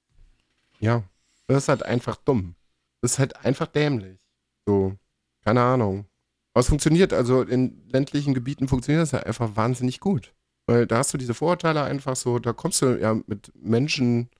Ja, das ist halt einfach dumm. Das ist halt einfach dämlich. So. Keine Ahnung. Aber es funktioniert, also in ländlichen Gebieten funktioniert das ja einfach wahnsinnig gut. Weil da hast du diese Vorurteile einfach so, da kommst du ja mit Menschen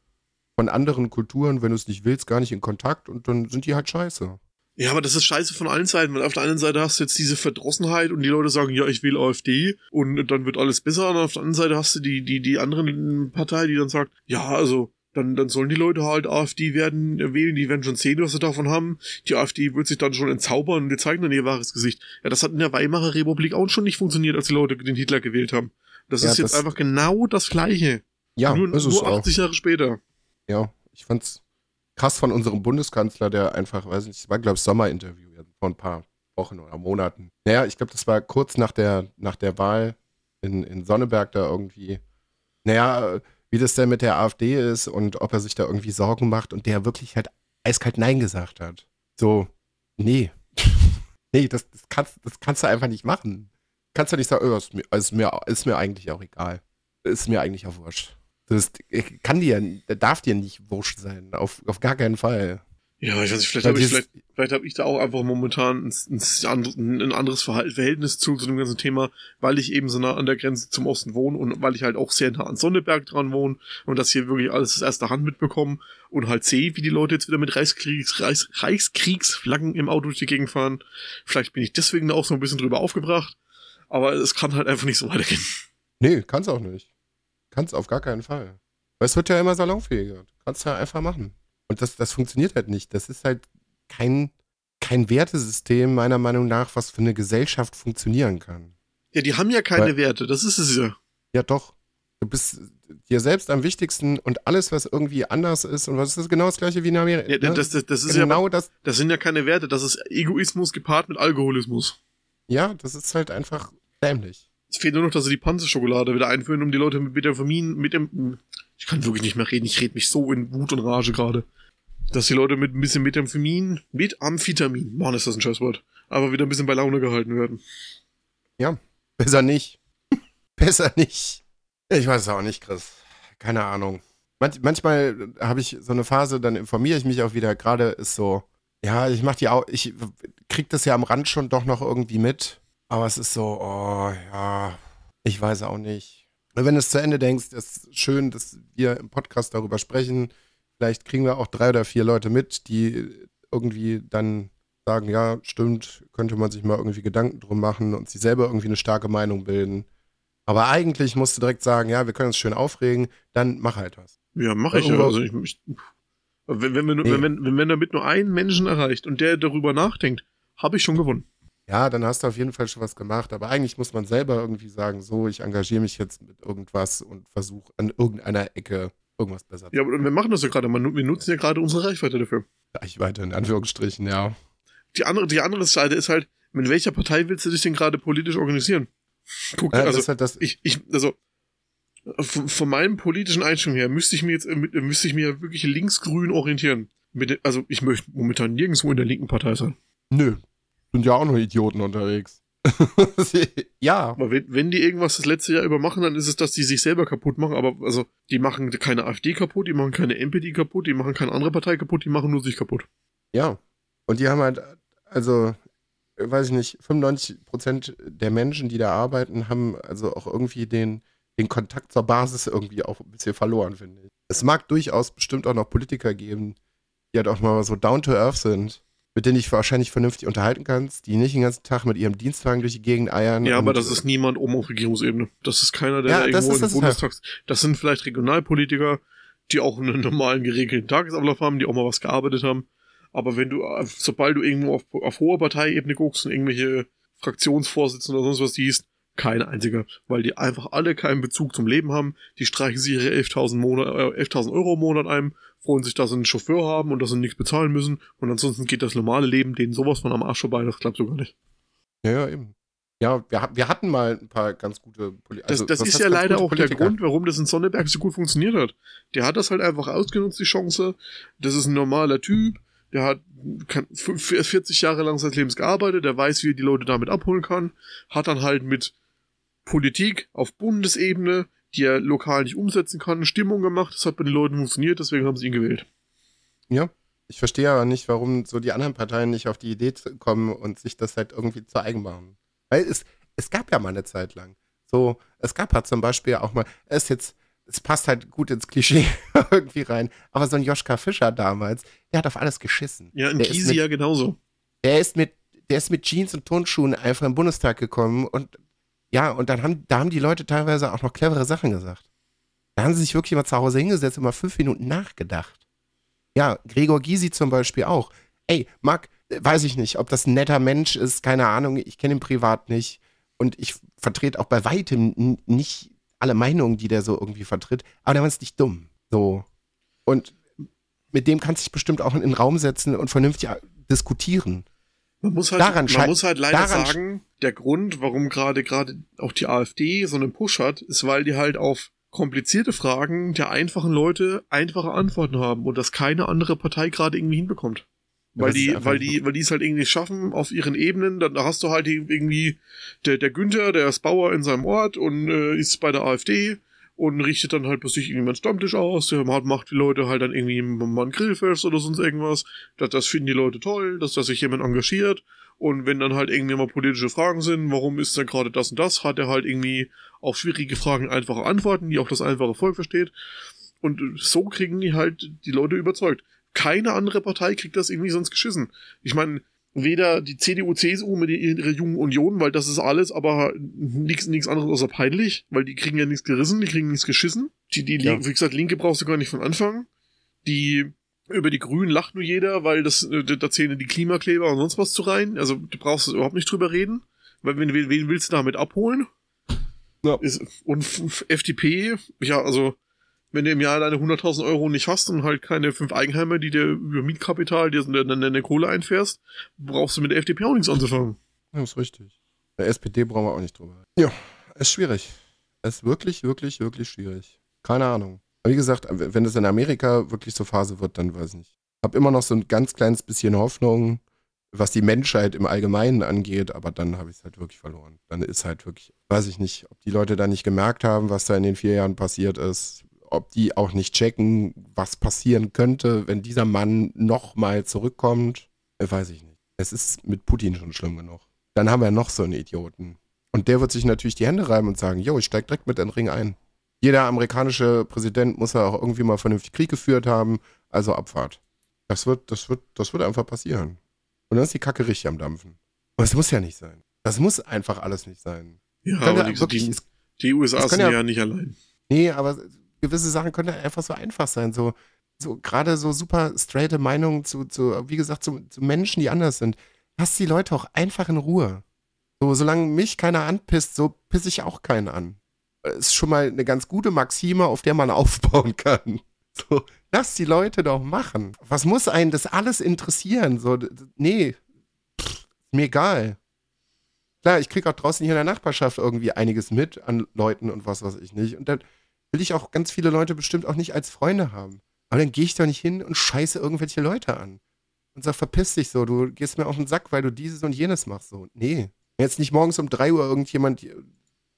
von anderen Kulturen, wenn du es nicht willst, gar nicht in Kontakt und dann sind die halt scheiße. Ja, aber das ist scheiße von allen Seiten, weil auf der einen Seite hast du jetzt diese Verdrossenheit und die Leute sagen, ja, ich will AfD und dann wird alles besser und auf der anderen Seite hast du die, die, die anderen Partei, die dann sagt, ja, also dann, dann sollen die Leute halt AfD werden äh, wählen, die werden schon sehen, was sie davon haben. Die AfD wird sich dann schon entzaubern und die zeigen dann ihr wahres Gesicht. Ja, das hat in der Weimarer Republik auch schon nicht funktioniert, als die Leute den Hitler gewählt haben. Das ja, ist jetzt das einfach genau das Gleiche. Ja, nur, ist nur 80 auch. Jahre später. Ja, ich fand's krass von unserem Bundeskanzler, der einfach, weiß nicht, es war, glaube ich, Sommerinterview vor ein paar Wochen oder Monaten. Naja, ich glaube, das war kurz nach der, nach der Wahl in, in Sonneberg da irgendwie Naja, wie das denn mit der AfD ist und ob er sich da irgendwie Sorgen macht und der wirklich halt eiskalt Nein gesagt hat. So, nee. nee, das, das, kannst, das kannst du einfach nicht machen. Kannst du nicht sagen, oh, ist, mir, ist, mir, ist mir eigentlich auch egal. Ist mir eigentlich auch wurscht. Das kann dir, darf dir nicht wurscht sein. Auf, auf gar keinen Fall. Ja, ich weiß nicht, vielleicht habe ich, vielleicht, vielleicht hab ich da auch einfach momentan ein, ein, ein anderes Verhältnis zu, zu dem ganzen Thema, weil ich eben so nah an der Grenze zum Osten wohne und weil ich halt auch sehr nah an Sonneberg dran wohne und das hier wirklich alles aus erster Hand mitbekomme und halt sehe, wie die Leute jetzt wieder mit Reichskriegs, Reichs, Reichskriegsflaggen im Auto durch die Gegend fahren. Vielleicht bin ich deswegen da auch so ein bisschen drüber aufgebracht, aber es kann halt einfach nicht so weitergehen. Nee, kann's auch nicht. Kann's auf gar keinen Fall. Weil es wird ja immer salonfähiger. Kannst ja einfach machen. Und das, das funktioniert halt nicht. Das ist halt kein, kein Wertesystem, meiner Meinung nach, was für eine Gesellschaft funktionieren kann. Ja, die haben ja keine Weil, Werte, das ist es ja. Ja, doch. Du bist dir selbst am wichtigsten und alles, was irgendwie anders ist, und was ist das genau das gleiche wie in Amerika? Ja, ne? das, das, das ist genau ja, das. Das sind ja keine Werte, das ist Egoismus gepaart mit Alkoholismus. Ja, das ist halt einfach dämlich. Es fehlt nur noch, dass sie die Panzerschokolade wieder einführen, um die Leute mit Vitamin, mit dem. Ich kann wirklich nicht mehr reden, ich rede mich so in Wut und Rage gerade dass die Leute mit ein bisschen Methamphetamin, mit Amphetamin, Mann, ist das ein Scheißwort, aber wieder ein bisschen bei Laune gehalten werden. Ja, besser nicht. besser nicht. Ich weiß es auch nicht, Chris. Keine Ahnung. Manch, manchmal habe ich so eine Phase, dann informiere ich mich auch wieder. Gerade ist so, ja, ich mache die auch, ich krieg das ja am Rand schon doch noch irgendwie mit. Aber es ist so, oh ja, ich weiß auch nicht. Wenn du es zu Ende denkst, ist schön, dass wir im Podcast darüber sprechen. Vielleicht kriegen wir auch drei oder vier Leute mit, die irgendwie dann sagen, ja, stimmt, könnte man sich mal irgendwie Gedanken drum machen und sich selber irgendwie eine starke Meinung bilden. Aber eigentlich musst du direkt sagen, ja, wir können uns schön aufregen, dann mach halt was. Ja, mach ich ja. Also ich, ich, wenn, wenn, wenn, nee. wenn, wenn, wenn damit nur einen Menschen erreicht und der darüber nachdenkt, habe ich schon gewonnen. Ja, dann hast du auf jeden Fall schon was gemacht. Aber eigentlich muss man selber irgendwie sagen, so, ich engagiere mich jetzt mit irgendwas und versuche an irgendeiner Ecke irgendwas besser. Ja, aber wir machen das ja gerade. Wir nutzen ja gerade unsere Reichweite dafür. Reichweite, in Anführungsstrichen, ja. Die andere, die andere Seite ist halt, mit welcher Partei willst du dich denn gerade politisch organisieren? Guck, ja, also, halt ich, ich, also, von, von meinem politischen Einstellung her müsste ich mir jetzt, müsste ich mir wirklich linksgrün orientieren. Mit, also, ich möchte momentan nirgendwo in der linken Partei sein. Nö. Sind ja auch nur Idioten unterwegs. ja. Aber wenn, wenn die irgendwas das letzte Jahr über machen, dann ist es, dass die sich selber kaputt machen. Aber also, die machen keine AfD kaputt, die machen keine NPD kaputt, die machen keine andere Partei kaputt, die machen nur sich kaputt. Ja. Und die haben halt, also, weiß ich nicht, 95 Prozent der Menschen, die da arbeiten, haben also auch irgendwie den, den Kontakt zur Basis irgendwie auch ein bisschen verloren, finde ich. Es mag durchaus bestimmt auch noch Politiker geben, die halt auch mal so down to earth sind mit denen ich wahrscheinlich vernünftig unterhalten kannst, die nicht den ganzen Tag mit ihrem Dienstwagen durch die Gegend eiern. Ja, aber das ist niemand oben auf Regierungsebene. Das ist keiner, der ja, irgendwo in den Bundestags. Das sind vielleicht Regionalpolitiker, die auch einen normalen geregelten Tagesablauf haben, die auch mal was gearbeitet haben. Aber wenn du, sobald du irgendwo auf, auf hoher Parteiebene guckst und irgendwelche Fraktionsvorsitzende oder sonst was siehst, kein einziger, weil die einfach alle keinen Bezug zum Leben haben. Die streichen sich ihre 11.000 äh, 11 Euro im Monat ein, freuen sich, dass sie einen Chauffeur haben und dass sie nichts bezahlen müssen. Und ansonsten geht das normale Leben denen sowas von am Arsch vorbei, das klappt sogar nicht. Ja, ja, eben. Ja, wir, wir hatten mal ein paar ganz gute Politiker. Also, das, das ist ja leider auch Politiker? der Grund, warum das in Sonneberg so gut funktioniert hat. Der hat das halt einfach ausgenutzt, die Chance. Das ist ein normaler Typ. Der hat 40 Jahre lang seines Lebens gearbeitet. Der weiß, wie er die Leute damit abholen kann. Hat dann halt mit Politik auf Bundesebene, die er lokal nicht umsetzen kann, Stimmung gemacht. Das hat bei den Leuten funktioniert, deswegen haben sie ihn gewählt. Ja, ich verstehe aber nicht, warum so die anderen Parteien nicht auf die Idee kommen und sich das halt irgendwie zu eigen machen. Weil es, es gab ja mal eine Zeit lang. So, es gab halt zum Beispiel auch mal, es ist jetzt, es passt halt gut ins Klischee irgendwie rein, aber so ein Joschka Fischer damals, der hat auf alles geschissen. Ja, in Kisi ja genauso. Der ist mit, der ist mit Jeans und Turnschuhen einfach im Bundestag gekommen und ja, und dann haben, da haben die Leute teilweise auch noch clevere Sachen gesagt. Da haben sie sich wirklich mal zu Hause hingesetzt und mal fünf Minuten nachgedacht. Ja, Gregor Gysi zum Beispiel auch. Ey, Marc, weiß ich nicht, ob das ein netter Mensch ist, keine Ahnung, ich kenne ihn privat nicht. Und ich vertrete auch bei weitem nicht alle Meinungen, die der so irgendwie vertritt, aber der war nicht dumm. So. Und mit dem kannst du dich bestimmt auch in den Raum setzen und vernünftig diskutieren. Man muss halt, daran man muss halt leider sagen, der Grund, warum gerade gerade auch die AfD so einen Push hat, ist, weil die halt auf komplizierte Fragen der einfachen Leute einfache Antworten haben und das keine andere Partei gerade irgendwie hinbekommt. Weil die, weil die, weil die es halt irgendwie schaffen auf ihren Ebenen, dann hast du halt irgendwie der, der Günther, der ist Bauer in seinem Ort und äh, ist bei der AfD und richtet dann halt bei sich irgendwie einen Stammtisch aus, der macht die Leute halt dann irgendwie mal ein Grillfest oder sonst irgendwas. Das, das finden die Leute toll, dass, dass sich jemand engagiert. Und wenn dann halt irgendwie mal politische Fragen sind, warum ist denn gerade das und das, hat er halt irgendwie auf schwierige Fragen einfache Antworten, die auch das einfache Volk versteht. Und so kriegen die halt die Leute überzeugt keine andere Partei kriegt das irgendwie sonst geschissen. Ich meine, weder die CDU, CSU mit ihrer jungen Union, weil das ist alles, aber nichts nichts anderes außer peinlich, weil die kriegen ja nichts gerissen, die kriegen nichts geschissen. Die, die, ja. wie gesagt, Linke brauchst du gar nicht von Anfang. Die über die Grünen lacht nur jeder, weil das äh, da zählen die Klimakleber und sonst was zu rein. Also du brauchst überhaupt nicht drüber reden, weil wen, wen willst du damit abholen? Ja. Ist, und FDP, ja, also wenn du im Jahr deine 100.000 Euro nicht hast und halt keine fünf Eigenheime, die dir über Mietkapital dir deine Kohle einfährst, brauchst du mit der FDP auch nichts anzufangen. Das ist richtig. Der SPD brauchen wir auch nicht drüber. Ja, ist schwierig. Ist wirklich, wirklich, wirklich schwierig. Keine Ahnung. Aber wie gesagt, wenn es in Amerika wirklich so Phase wird, dann weiß ich nicht. Hab immer noch so ein ganz kleines bisschen Hoffnung, was die Menschheit im Allgemeinen angeht, aber dann habe ich es halt wirklich verloren. Dann ist halt wirklich, weiß ich nicht, ob die Leute da nicht gemerkt haben, was da in den vier Jahren passiert ist ob die auch nicht checken, was passieren könnte, wenn dieser Mann nochmal zurückkommt, äh, weiß ich nicht. Es ist mit Putin schon schlimm genug. Dann haben wir noch so einen Idioten. Und der wird sich natürlich die Hände reiben und sagen, jo, ich steig direkt mit in den Ring ein. Jeder amerikanische Präsident muss ja auch irgendwie mal vernünftig Krieg geführt haben, also Abfahrt. Das wird, das wird, das wird einfach passieren. Und dann ist die Kacke richtig am Dampfen. Aber es muss ja nicht sein. Das muss einfach alles nicht sein. Ja, aber die, wirklich, die, die USA sind ja, ja nicht allein. Nee, aber gewisse Sachen können einfach so einfach sein. So, so gerade so super straighte Meinungen zu, zu wie gesagt, zu, zu, Menschen, die anders sind. Lass die Leute auch einfach in Ruhe. So, solange mich keiner anpisst, so pisse ich auch keinen an. Das ist schon mal eine ganz gute Maxime, auf der man aufbauen kann. So, lass die Leute doch machen. Was muss einen das alles interessieren? So, nee, pff, mir egal. Klar, ich kriege auch draußen hier in der Nachbarschaft irgendwie einiges mit an Leuten und was weiß ich nicht. Und dann will ich auch ganz viele Leute bestimmt auch nicht als Freunde haben. Aber dann gehe ich doch nicht hin und scheiße irgendwelche Leute an. Und sag, verpiss dich so, du gehst mir auf den Sack, weil du dieses und jenes machst. So, nee. Wenn jetzt nicht morgens um drei Uhr irgendjemand,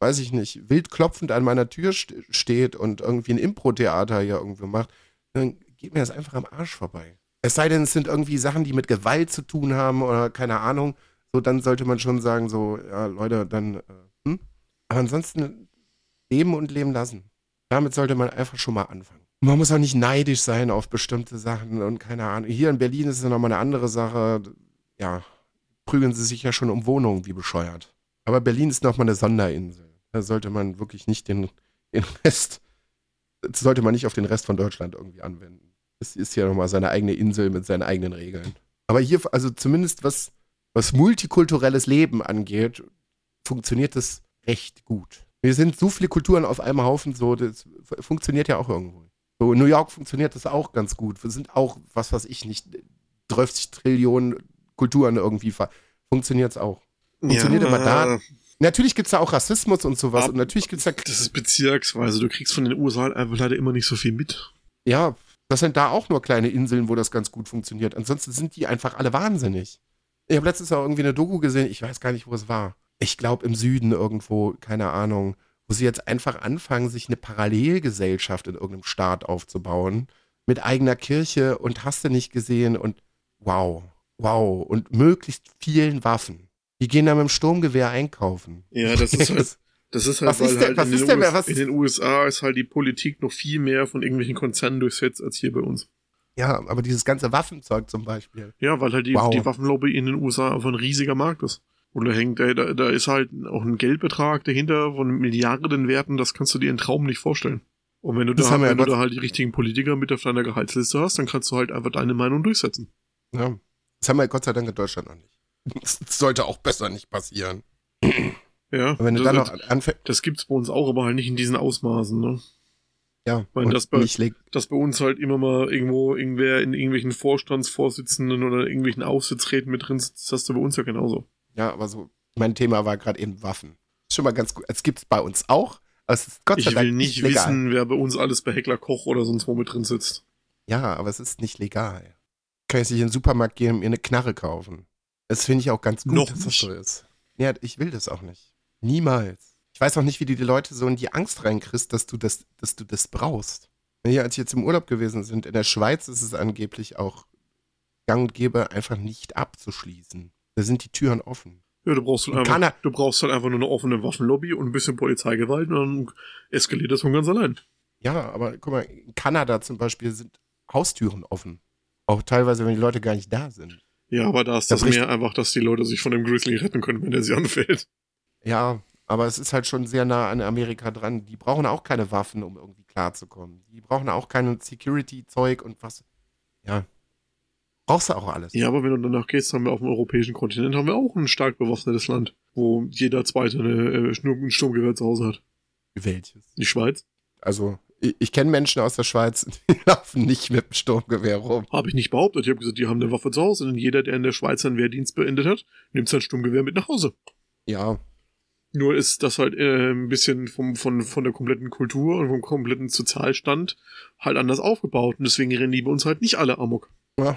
weiß ich nicht, wild klopfend an meiner Tür steht und irgendwie ein Impro-Theater hier irgendwo macht, dann geht mir das einfach am Arsch vorbei. Es sei denn, es sind irgendwie Sachen, die mit Gewalt zu tun haben oder keine Ahnung. So, dann sollte man schon sagen, so, ja, Leute, dann, äh, hm? Aber ansonsten leben und leben lassen. Damit sollte man einfach schon mal anfangen. Man muss auch nicht neidisch sein auf bestimmte Sachen und keine Ahnung. Hier in Berlin ist es nochmal eine andere Sache. Ja, prügeln sie sich ja schon um Wohnungen wie bescheuert. Aber Berlin ist nochmal eine Sonderinsel. Da sollte man wirklich nicht den, den Rest, sollte man nicht auf den Rest von Deutschland irgendwie anwenden. Es ist ja nochmal seine eigene Insel mit seinen eigenen Regeln. Aber hier, also zumindest was, was multikulturelles Leben angeht, funktioniert das recht gut. Wir sind so viele Kulturen auf einem Haufen, so, das funktioniert ja auch irgendwo. So, in New York funktioniert das auch ganz gut. Wir sind auch, was weiß ich nicht, 30 Trillionen Kulturen irgendwie. Funktioniert es auch. Funktioniert ja, immer da. Natürlich gibt es da auch Rassismus und sowas. und natürlich gibt's da. Das ist bezirksweise. Du kriegst von den USA halt einfach leider immer nicht so viel mit. Ja, das sind da auch nur kleine Inseln, wo das ganz gut funktioniert. Ansonsten sind die einfach alle wahnsinnig. Ich habe letztens auch irgendwie eine Doku gesehen, ich weiß gar nicht, wo es war ich glaube im Süden irgendwo, keine Ahnung, wo sie jetzt einfach anfangen, sich eine Parallelgesellschaft in irgendeinem Staat aufzubauen, mit eigener Kirche und hast du nicht gesehen und wow, wow, und möglichst vielen Waffen. Die gehen dann mit dem Sturmgewehr einkaufen. Ja, das ist halt, das ist halt, weil halt in, den US, in den USA ist halt die Politik noch viel mehr von irgendwelchen Konzernen durchsetzt als hier bei uns. Ja, aber dieses ganze Waffenzeug zum Beispiel. Ja, weil halt die, wow. die Waffenlobby in den USA einfach ein riesiger Markt ist. Und da hängt, da, da ist halt auch ein Geldbetrag dahinter von Milliardenwerten, das kannst du dir in Traum nicht vorstellen. Und wenn du, da, wenn du da halt die richtigen Politiker mit auf deiner Gehaltsliste hast, dann kannst du halt einfach deine Meinung durchsetzen. Ja. Das haben wir Gott sei Dank in Deutschland noch nicht. Das sollte auch besser nicht passieren. Ja. wenn du das, dann noch anfängst. Das gibt's bei uns auch, aber halt nicht in diesen Ausmaßen, ne? Ja. Weil das bei, dass bei uns halt immer mal irgendwo irgendwer in irgendwelchen Vorstandsvorsitzenden oder irgendwelchen Aufsichtsräten mit drin sitzt, das hast du bei uns ja genauso. Ja, aber so, mein Thema war gerade eben Waffen. Ist schon mal ganz gut. Es gibt es bei uns auch, es ist Gott sei ich Dank will nicht, nicht wissen, wer bei uns alles bei Heckler Koch oder sonst wo mit drin sitzt. Ja, aber es ist nicht legal. Kann ich sich in den Supermarkt gehen und mir eine Knarre kaufen. Das finde ich auch ganz gut, Noch dass nicht. das so ist. Ja, ich will das auch nicht. Niemals. Ich weiß auch nicht, wie du die Leute so in die Angst reinkriegst, dass du das, dass du das brauchst. Hier, als ich jetzt im Urlaub gewesen sind, in der Schweiz ist es angeblich auch gang und gäbe, einfach nicht abzuschließen. Da sind die Türen offen. Ja, du brauchst, halt einfach, du brauchst halt einfach nur eine offene Waffenlobby und ein bisschen Polizeigewalt und dann eskaliert das von ganz allein. Ja, aber guck mal, in Kanada zum Beispiel sind Haustüren offen. Auch teilweise, wenn die Leute gar nicht da sind. Ja, aber da ist das, das mehr einfach, dass die Leute sich von dem Grizzly retten können, wenn der sie anfällt. Ja, aber es ist halt schon sehr nah an Amerika dran. Die brauchen auch keine Waffen, um irgendwie klarzukommen. Die brauchen auch kein Security-Zeug und was. Ja, Brauchst du auch alles. Ja, aber wenn du danach gehst, haben wir auf dem europäischen Kontinent haben wir auch ein stark bewaffnetes Land, wo jeder Zweite eine, äh, ein Sturmgewehr zu Hause hat. Welches? Die Schweiz. Also, ich, ich kenne Menschen aus der Schweiz, die laufen nicht mit dem Sturmgewehr rum. Habe ich nicht behauptet. Ich habe gesagt, die haben eine Waffe zu Hause. Denn jeder, der in der Schweiz seinen Wehrdienst beendet hat, nimmt sein Sturmgewehr mit nach Hause. Ja. Nur ist das halt äh, ein bisschen vom, von, von der kompletten Kultur und vom kompletten Sozialstand halt anders aufgebaut. Und deswegen rennen die bei uns halt nicht alle amok. Ja,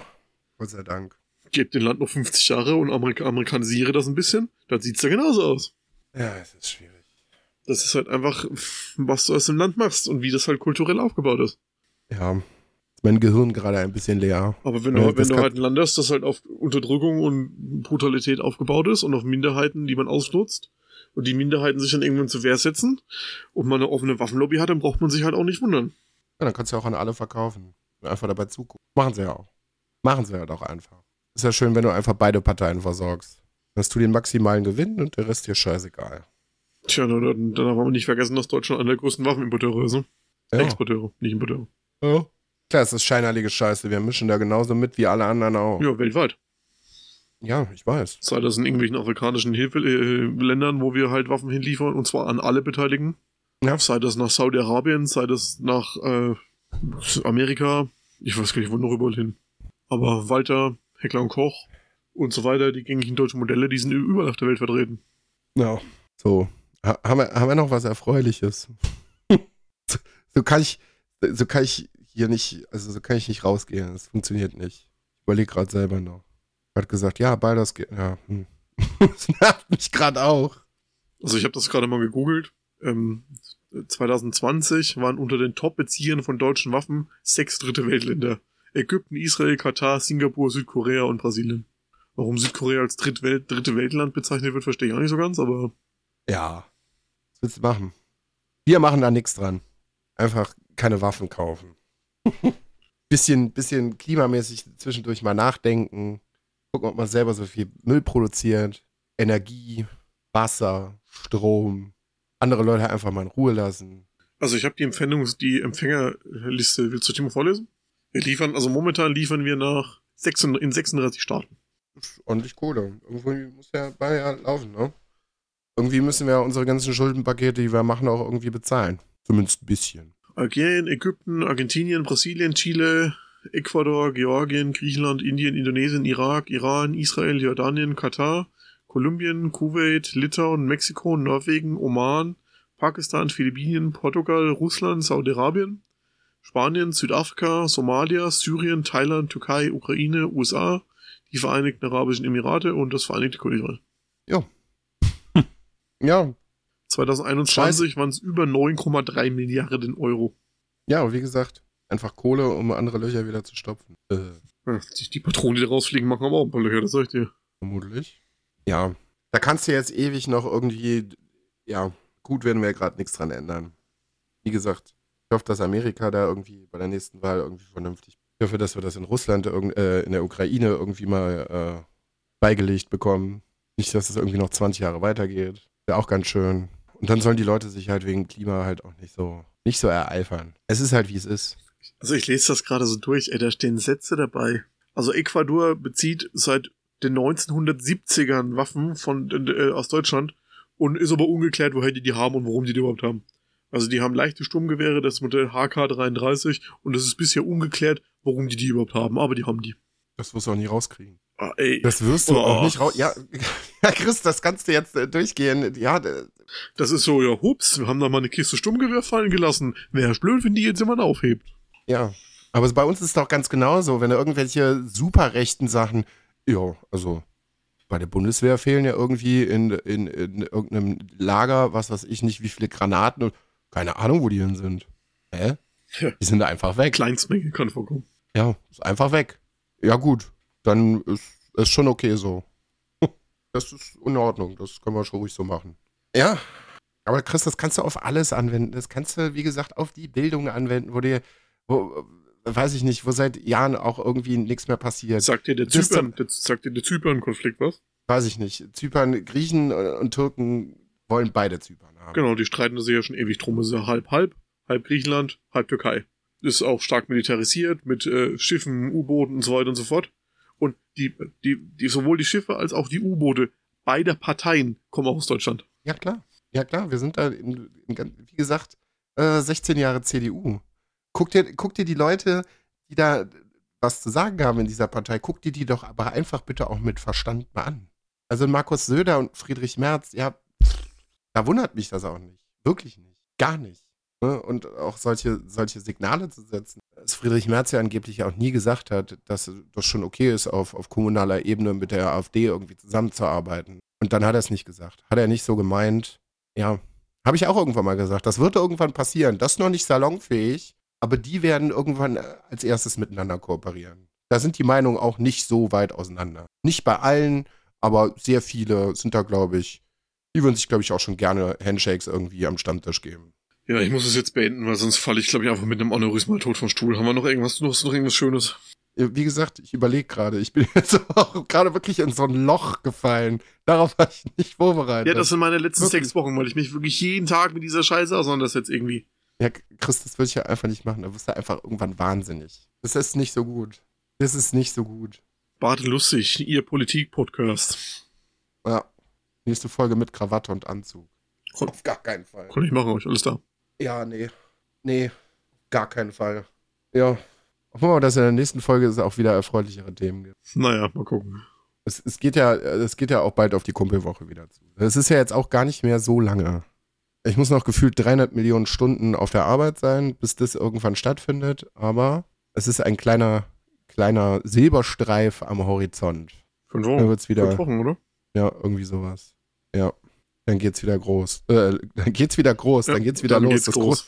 Gott sei Dank. Gebt dem Land noch 50 Jahre und Amerika amerikanisiere das ein bisschen, dann sieht's ja genauso aus. Ja, es ist schwierig. Das ist halt einfach, was du aus dem Land machst und wie das halt kulturell aufgebaut ist. Ja, mein Gehirn gerade ein bisschen leer. Aber wenn du, ja, wenn du halt ein Land hast, das halt auf Unterdrückung und Brutalität aufgebaut ist und auf Minderheiten, die man ausnutzt und die Minderheiten sich dann irgendwann zur Wehr setzen und man eine offene Waffenlobby hat, dann braucht man sich halt auch nicht wundern. Ja, dann kannst du auch an alle verkaufen. Einfach dabei zugucken. Machen sie ja auch. Machen sie halt auch einfach. Ist ja schön, wenn du einfach beide Parteien versorgst. Dann hast du den maximalen Gewinn und der Rest dir scheißegal. Tja, dann, dann darf man nicht vergessen, dass Deutschland einer der größten Waffenimporteure ist. Ne? Ja. Exporteure, nicht Importeure. Ja. Klar, es ist scheinheilige Scheiße. Wir mischen da genauso mit wie alle anderen auch. Ja, weltweit. Ja, ich weiß. Sei das in irgendwelchen afrikanischen Hilfeländern, äh, wo wir halt Waffen hinliefern, und zwar an alle Beteiligten. Ja. Sei das nach Saudi-Arabien, sei das nach äh, Amerika. Ich weiß gar nicht, wo noch überall hin. Aber Walter, Heckler und Koch und so weiter, die gängigen deutschen Modelle, die sind überall auf der Welt vertreten. Ja, so. Ha haben, wir, haben wir noch was Erfreuliches? so, so, kann ich, so kann ich hier nicht, also so kann ich nicht rausgehen. Das funktioniert nicht. Ich überlege gerade selber noch. Hat gesagt, ja, Baldur's geht. Ja, hm. das nervt mich gerade auch. Also ich habe das gerade mal gegoogelt. Ähm, 2020 waren unter den Top-Beziehern von deutschen Waffen sechs dritte Weltländer. Ägypten, Israel, Katar, Singapur, Südkorea und Brasilien. Warum Südkorea als Drittwelt, dritte Weltland bezeichnet wird, verstehe ich auch nicht so ganz, aber. Ja. Was willst du machen? Wir machen da nichts dran. Einfach keine Waffen kaufen. bisschen, bisschen klimamäßig zwischendurch mal nachdenken. Gucken, ob man selber so viel Müll produziert. Energie, Wasser, Strom. Andere Leute einfach mal in Ruhe lassen. Also ich habe die die Empfängerliste, willst du mal vorlesen? Wir liefern, also momentan liefern wir nach 36, in 36 Staaten. Ordentlich Kohle. Irgendwie muss ja bei ja laufen, ne? Irgendwie müssen wir unsere ganzen Schuldenpakete, die wir machen, auch irgendwie bezahlen. Zumindest ein bisschen. Algerien, Ägypten, Argentinien, Brasilien, Chile, Ecuador, Georgien, Griechenland, Indien, Indonesien, Irak, Iran, Israel, Jordanien, Katar, Kolumbien, Kuwait, Litauen, Mexiko, Norwegen, Oman, Pakistan, Philippinen, Portugal, Russland, Saudi-Arabien, Spanien, Südafrika, Somalia, Syrien, Thailand, Türkei, Ukraine, USA, die Vereinigten Arabischen Emirate und das Vereinigte Königreich. Ja. ja. 2021 waren es über 9,3 Milliarden Euro. Ja, wie gesagt, einfach Kohle, um andere Löcher wieder zu stopfen. Äh. Ja, die, die Patronen, die da rausfliegen, machen aber auch ein paar Löcher, das sag ich dir. Vermutlich. Ja. Da kannst du jetzt ewig noch irgendwie, ja, gut werden wir ja gerade nichts dran ändern. Wie gesagt, ich hoffe, dass Amerika da irgendwie bei der nächsten Wahl irgendwie vernünftig. Ich hoffe, dass wir das in Russland, äh, in der Ukraine irgendwie mal äh, beigelegt bekommen. Nicht, dass es irgendwie noch 20 Jahre weitergeht. Wäre auch ganz schön. Und dann sollen die Leute sich halt wegen Klima halt auch nicht so, nicht so ereifern. Es ist halt, wie es ist. Also ich lese das gerade so durch, ey, da stehen Sätze dabei. Also Ecuador bezieht seit den 1970ern Waffen von, äh, aus Deutschland und ist aber ungeklärt, woher die die haben und warum die die überhaupt haben. Also die haben leichte Sturmgewehre, das Modell HK33 und es ist bisher ungeklärt, warum die die überhaupt haben, aber die haben die. Das wirst du auch nie rauskriegen. Ah. Das wirst du oh. auch nicht raus. Ja, ja, Chris, das kannst du jetzt äh, durchgehen. Ja, Das ist so, ja, hups, wir haben da mal eine Kiste Stummgewehr fallen gelassen. Wäre blöd, wenn die jetzt jemand aufhebt. Ja. Aber bei uns ist es doch ganz genauso, wenn da irgendwelche super rechten Sachen, ja, also bei der Bundeswehr fehlen ja irgendwie in, in, in irgendeinem Lager, was weiß ich nicht, wie viele Granaten und keine Ahnung, wo die hin sind. Hä? Ja. Die sind einfach weg. Kleinstmenge kann vorkommen. Ja, ist einfach weg. Ja, gut. Dann ist es schon okay so. Das ist in Ordnung. Das können wir schon ruhig so machen. Ja. Aber Chris, das kannst du auf alles anwenden. Das kannst du, wie gesagt, auf die Bildung anwenden, wo dir, wo, weiß ich nicht, wo seit Jahren auch irgendwie nichts mehr passiert. Sagt dir der Zypern, der, sagt dir der Zypern-Konflikt was? Weiß ich nicht. Zypern, Griechen und Türken wollen beide Zypern haben. Genau, die streiten sich ja schon ewig drum. Es ist ja halb, halb. Halb Griechenland, halb Türkei. Ist auch stark militarisiert mit äh, Schiffen, U-Booten und so weiter und so fort. Und die, die, die, sowohl die Schiffe als auch die U-Boote beider Parteien kommen auch aus Deutschland. Ja, klar. Ja, klar. Wir sind da, in, in, wie gesagt, äh, 16 Jahre CDU. Guck dir, guck dir die Leute, die da was zu sagen haben in dieser Partei, guck dir die doch aber einfach bitte auch mit Verstand mal an. Also Markus Söder und Friedrich Merz, ja, da wundert mich das auch nicht. Wirklich nicht. Gar nicht. Ne? Und auch solche, solche Signale zu setzen. Dass Friedrich Merz ja angeblich auch nie gesagt hat, dass das schon okay ist, auf, auf kommunaler Ebene mit der AfD irgendwie zusammenzuarbeiten. Und dann hat er es nicht gesagt. Hat er nicht so gemeint. Ja, habe ich auch irgendwann mal gesagt. Das wird irgendwann passieren. Das ist noch nicht salonfähig, aber die werden irgendwann äh, als erstes miteinander kooperieren. Da sind die Meinungen auch nicht so weit auseinander. Nicht bei allen, aber sehr viele sind da, glaube ich, die würden sich, glaube ich, auch schon gerne Handshakes irgendwie am Stammtisch geben. Ja, ich muss es jetzt beenden, weil sonst falle ich, glaube ich, einfach mit einem Aneurysma tot vom Stuhl. Haben wir noch irgendwas, noch, noch irgendwas Schönes? Wie gesagt, ich überlege gerade. Ich bin jetzt auch gerade wirklich in so ein Loch gefallen. Darauf war ich nicht vorbereitet. Ja, das sind meine letzten wirklich? sechs Wochen, weil ich mich wirklich jeden Tag mit dieser Scheiße auseinandersetze irgendwie. Ja, Chris, das würde ich ja einfach nicht machen. Da wirst du einfach irgendwann wahnsinnig. Das ist nicht so gut. Das ist nicht so gut. Bart lustig, ihr Politik-Podcast. Ja. Nächste Folge mit Krawatte und Anzug. Auf gar keinen Fall. Kann ich machen, euch alles da. Ja, nee. Nee, gar keinen Fall. Ja. Hoffen wir mal, dass in der nächsten Folge es auch wieder erfreulichere Themen gibt. Naja, mal gucken. Es, es, geht ja, es geht ja auch bald auf die Kumpelwoche wieder zu. Es ist ja jetzt auch gar nicht mehr so lange. Ich muss noch gefühlt 300 Millionen Stunden auf der Arbeit sein, bis das irgendwann stattfindet. Aber es ist ein kleiner, kleiner Silberstreif am Horizont. Fünf Wochen. Dann wird's wieder, Fünf Wochen, oder? Ja, irgendwie sowas. Ja. Dann geht's wieder groß. Äh, dann geht's wieder groß, ja, dann geht's wieder los. Geht's das, groß.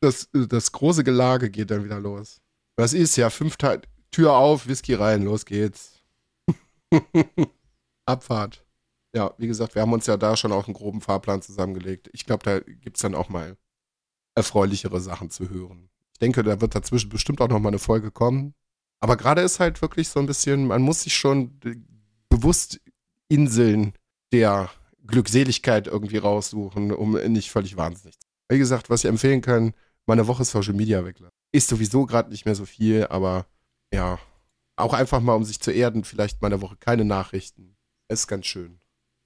das, das, große Gelage geht dann wieder los. Was ist ja? Fünf Teil, Tür auf, Whisky rein, los geht's. Abfahrt. Ja, wie gesagt, wir haben uns ja da schon auch einen groben Fahrplan zusammengelegt. Ich glaube, da gibt's dann auch mal erfreulichere Sachen zu hören. Ich denke, da wird dazwischen bestimmt auch noch mal eine Folge kommen. Aber gerade ist halt wirklich so ein bisschen, man muss sich schon bewusst Inseln der Glückseligkeit irgendwie raussuchen, um nicht völlig wahnsinnig zu sein. Wie gesagt, was ich empfehlen kann, meine Woche Social Media weglassen. Ist sowieso gerade nicht mehr so viel, aber ja, auch einfach mal, um sich zu erden, vielleicht mal eine Woche keine Nachrichten. ist ganz schön.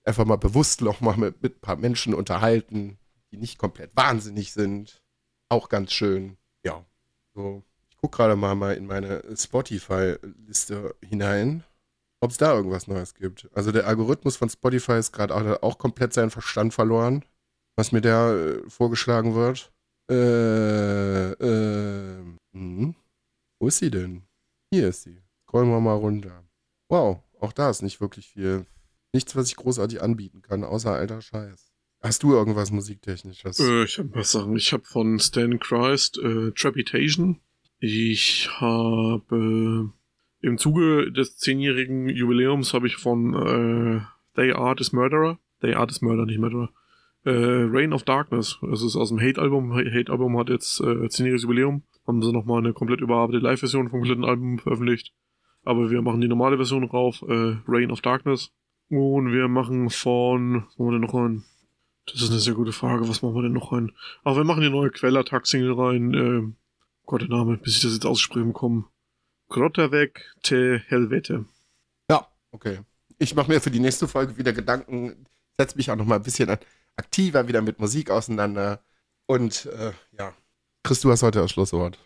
Einfach mal bewusst noch mal mit, mit ein paar Menschen unterhalten, die nicht komplett wahnsinnig sind. Auch ganz schön. Ja, so. Ich gucke gerade mal, mal in meine Spotify-Liste hinein ob es da irgendwas Neues gibt. Also der Algorithmus von Spotify ist gerade auch, auch, komplett seinen Verstand verloren, was mir da äh, vorgeschlagen wird. Äh, äh, mh. Wo ist sie denn? Hier ist sie. Scrollen wir mal runter. Wow, auch da ist nicht wirklich viel. Nichts, was ich großartig anbieten kann, außer alter Scheiß. Hast du irgendwas musiktechnisches? Äh, ich habe was sagen. Ich habe von Stan Christ äh, Trepitation. Ich habe im Zuge des zehnjährigen Jubiläums habe ich von äh, They Are This Murderer, They Are This Murder, nicht Murderer, äh, Reign of Darkness, das ist aus dem Hate-Album, Hate-Album hat jetzt äh, zehnjähriges Jubiläum, haben sie nochmal eine komplett überarbeitete Live-Version vom kompletten Album veröffentlicht, aber wir machen die normale Version rauf, äh, Reign of Darkness, und wir machen von, was machen wir denn noch rein? Das ist eine sehr gute Frage, was machen wir denn noch rein? Aber wir machen die neue Quellattack-Single rein, äh, Gott, der Name, bis ich das jetzt aussprechen bekomme. Grotterweg te Helvete. Ja, okay. Ich mache mir für die nächste Folge wieder Gedanken, setze mich auch noch mal ein bisschen aktiver wieder mit Musik auseinander. Und äh, ja, Chris, du hast heute das Schlusswort.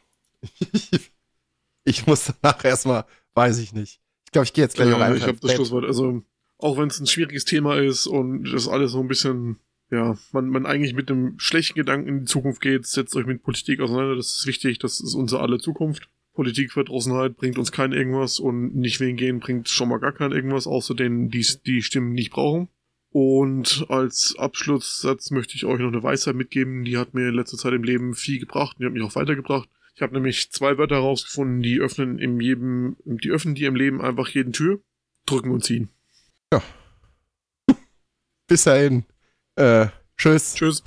ich muss danach erstmal, weiß ich nicht. Ich glaube, ich gehe jetzt gleich ja, einfach. Ich habe das Schlusswort. Also, auch wenn es ein schwieriges Thema ist und das alles so ein bisschen ja, man, man eigentlich mit einem schlechten Gedanken in die Zukunft geht, setzt euch mit Politik auseinander, das ist wichtig, das ist unsere alle Zukunft. Politikverdrossenheit bringt uns kein irgendwas und nicht wählen gehen bringt schon mal gar kein irgendwas, außer denen, die die Stimmen nicht brauchen. Und als Abschlusssatz möchte ich euch noch eine Weisheit mitgeben, die hat mir in letzter Zeit im Leben viel gebracht und die hat mich auch weitergebracht. Ich habe nämlich zwei Wörter herausgefunden, die öffnen im jedem, die öffnen dir im Leben einfach jeden Tür, drücken und ziehen. Ja. Bis dahin. Äh, tschüss. Tschüss.